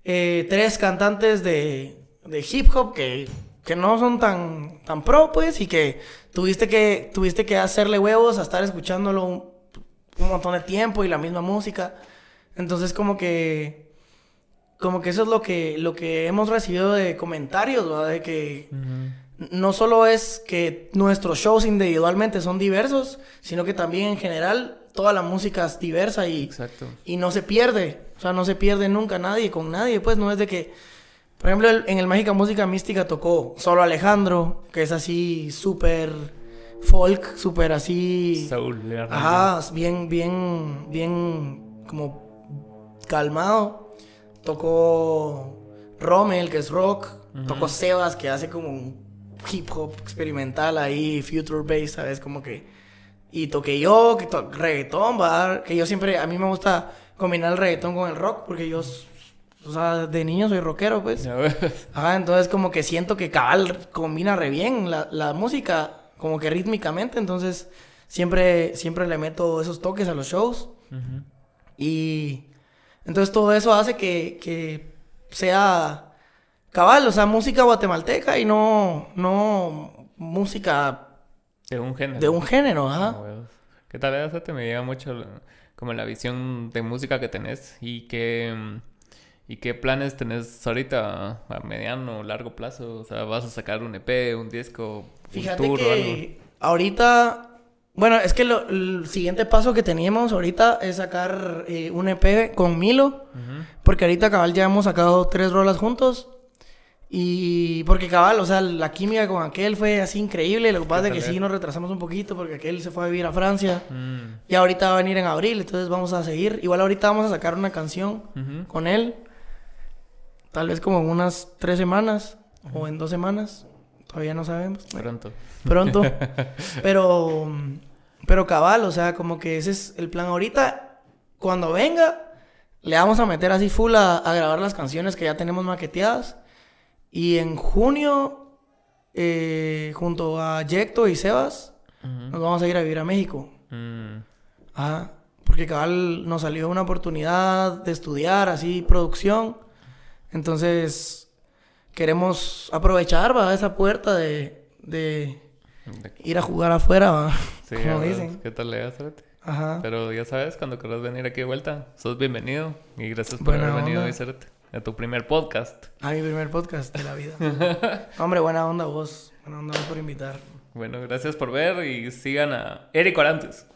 eh, tres cantantes de, de hip hop que, que no son tan, tan pro, pues, y que tuviste que, tuviste que hacerle huevos a estar escuchándolo un, montón de tiempo y la misma música. Entonces, como que, como que eso es lo que, lo que hemos recibido de comentarios, ¿va? De que no solo es que nuestros shows individualmente son diversos, sino que también en general toda la música es diversa y, Exacto. y no se pierde. O sea, no se pierde nunca nadie con nadie. Pues no es de que, por ejemplo, en el Mágica Música Mística tocó solo Alejandro, que es así súper folk, súper así... Soul, le. Ajá, bien, bien, bien como calmado. Tocó Rommel, que es rock. Tocó Sebas, que hace como un hip hop experimental ahí, future bass, ¿sabes? Como que... Y toqué yo, que to reggaetón, va, que yo siempre, a mí me gusta combinar el reggaetón con el rock, porque yo, o sea, de niño soy rockero, pues. Ajá, entonces como que siento que cabal combina re bien la, la música, como que rítmicamente, entonces siempre, siempre le meto esos toques a los shows. Y entonces todo eso hace que, que sea cabal, o sea, música guatemalteca y no, no música De un género. de un género, ajá. ¿Qué tal? Eso te me llega mucho como la visión de música que tenés y qué, mm, y qué planes tenés ahorita a mediano o largo plazo. O sea, ¿vas a sacar un EP, un disco, un Fíjate tour o algo? ahorita, bueno, es que lo- el siguiente paso que teníamos ahorita es sacar eh, un EP con Milo. Porque ahorita cabal ya hemos sacado tres rolas juntos. Y porque cabal, o sea, la química con aquel fue así increíble. Lo que pasa es que sí eh? nos retrasamos un poquito porque aquel se fue a vivir a Francia. Mm. Y ahorita va a venir en abril, entonces vamos a seguir. Igual ahorita vamos a sacar una canción con él. Tal vez como en unas tres semanas o en dos semanas. Todavía no sabemos. Pronto. Pronto. pero, pero cabal, o sea, como que ese es el plan ahorita. Cuando venga, le vamos a meter así full a, a grabar las canciones que ya tenemos maqueteadas. Y en junio, eh, junto a Yecto y Sebas, nos vamos a ir a vivir a México. Mm. Ajá. Porque cabal nos salió una oportunidad de estudiar así producción. Entonces, queremos aprovechar ¿va? esa puerta de, de ir a jugar afuera, ¿va? Sí, como dicen. ¿Qué tal le? Ajá. Pero ya sabes, cuando querrás venir aquí de vuelta, sos bienvenido. Y gracias por Buena haber venido onda. Cerote, a tu primer podcast. A mi primer podcast de la vida. Hombre, buena onda vos. Buena onda vos por invitar. Bueno, gracias por ver y sigan a Eric Orantes.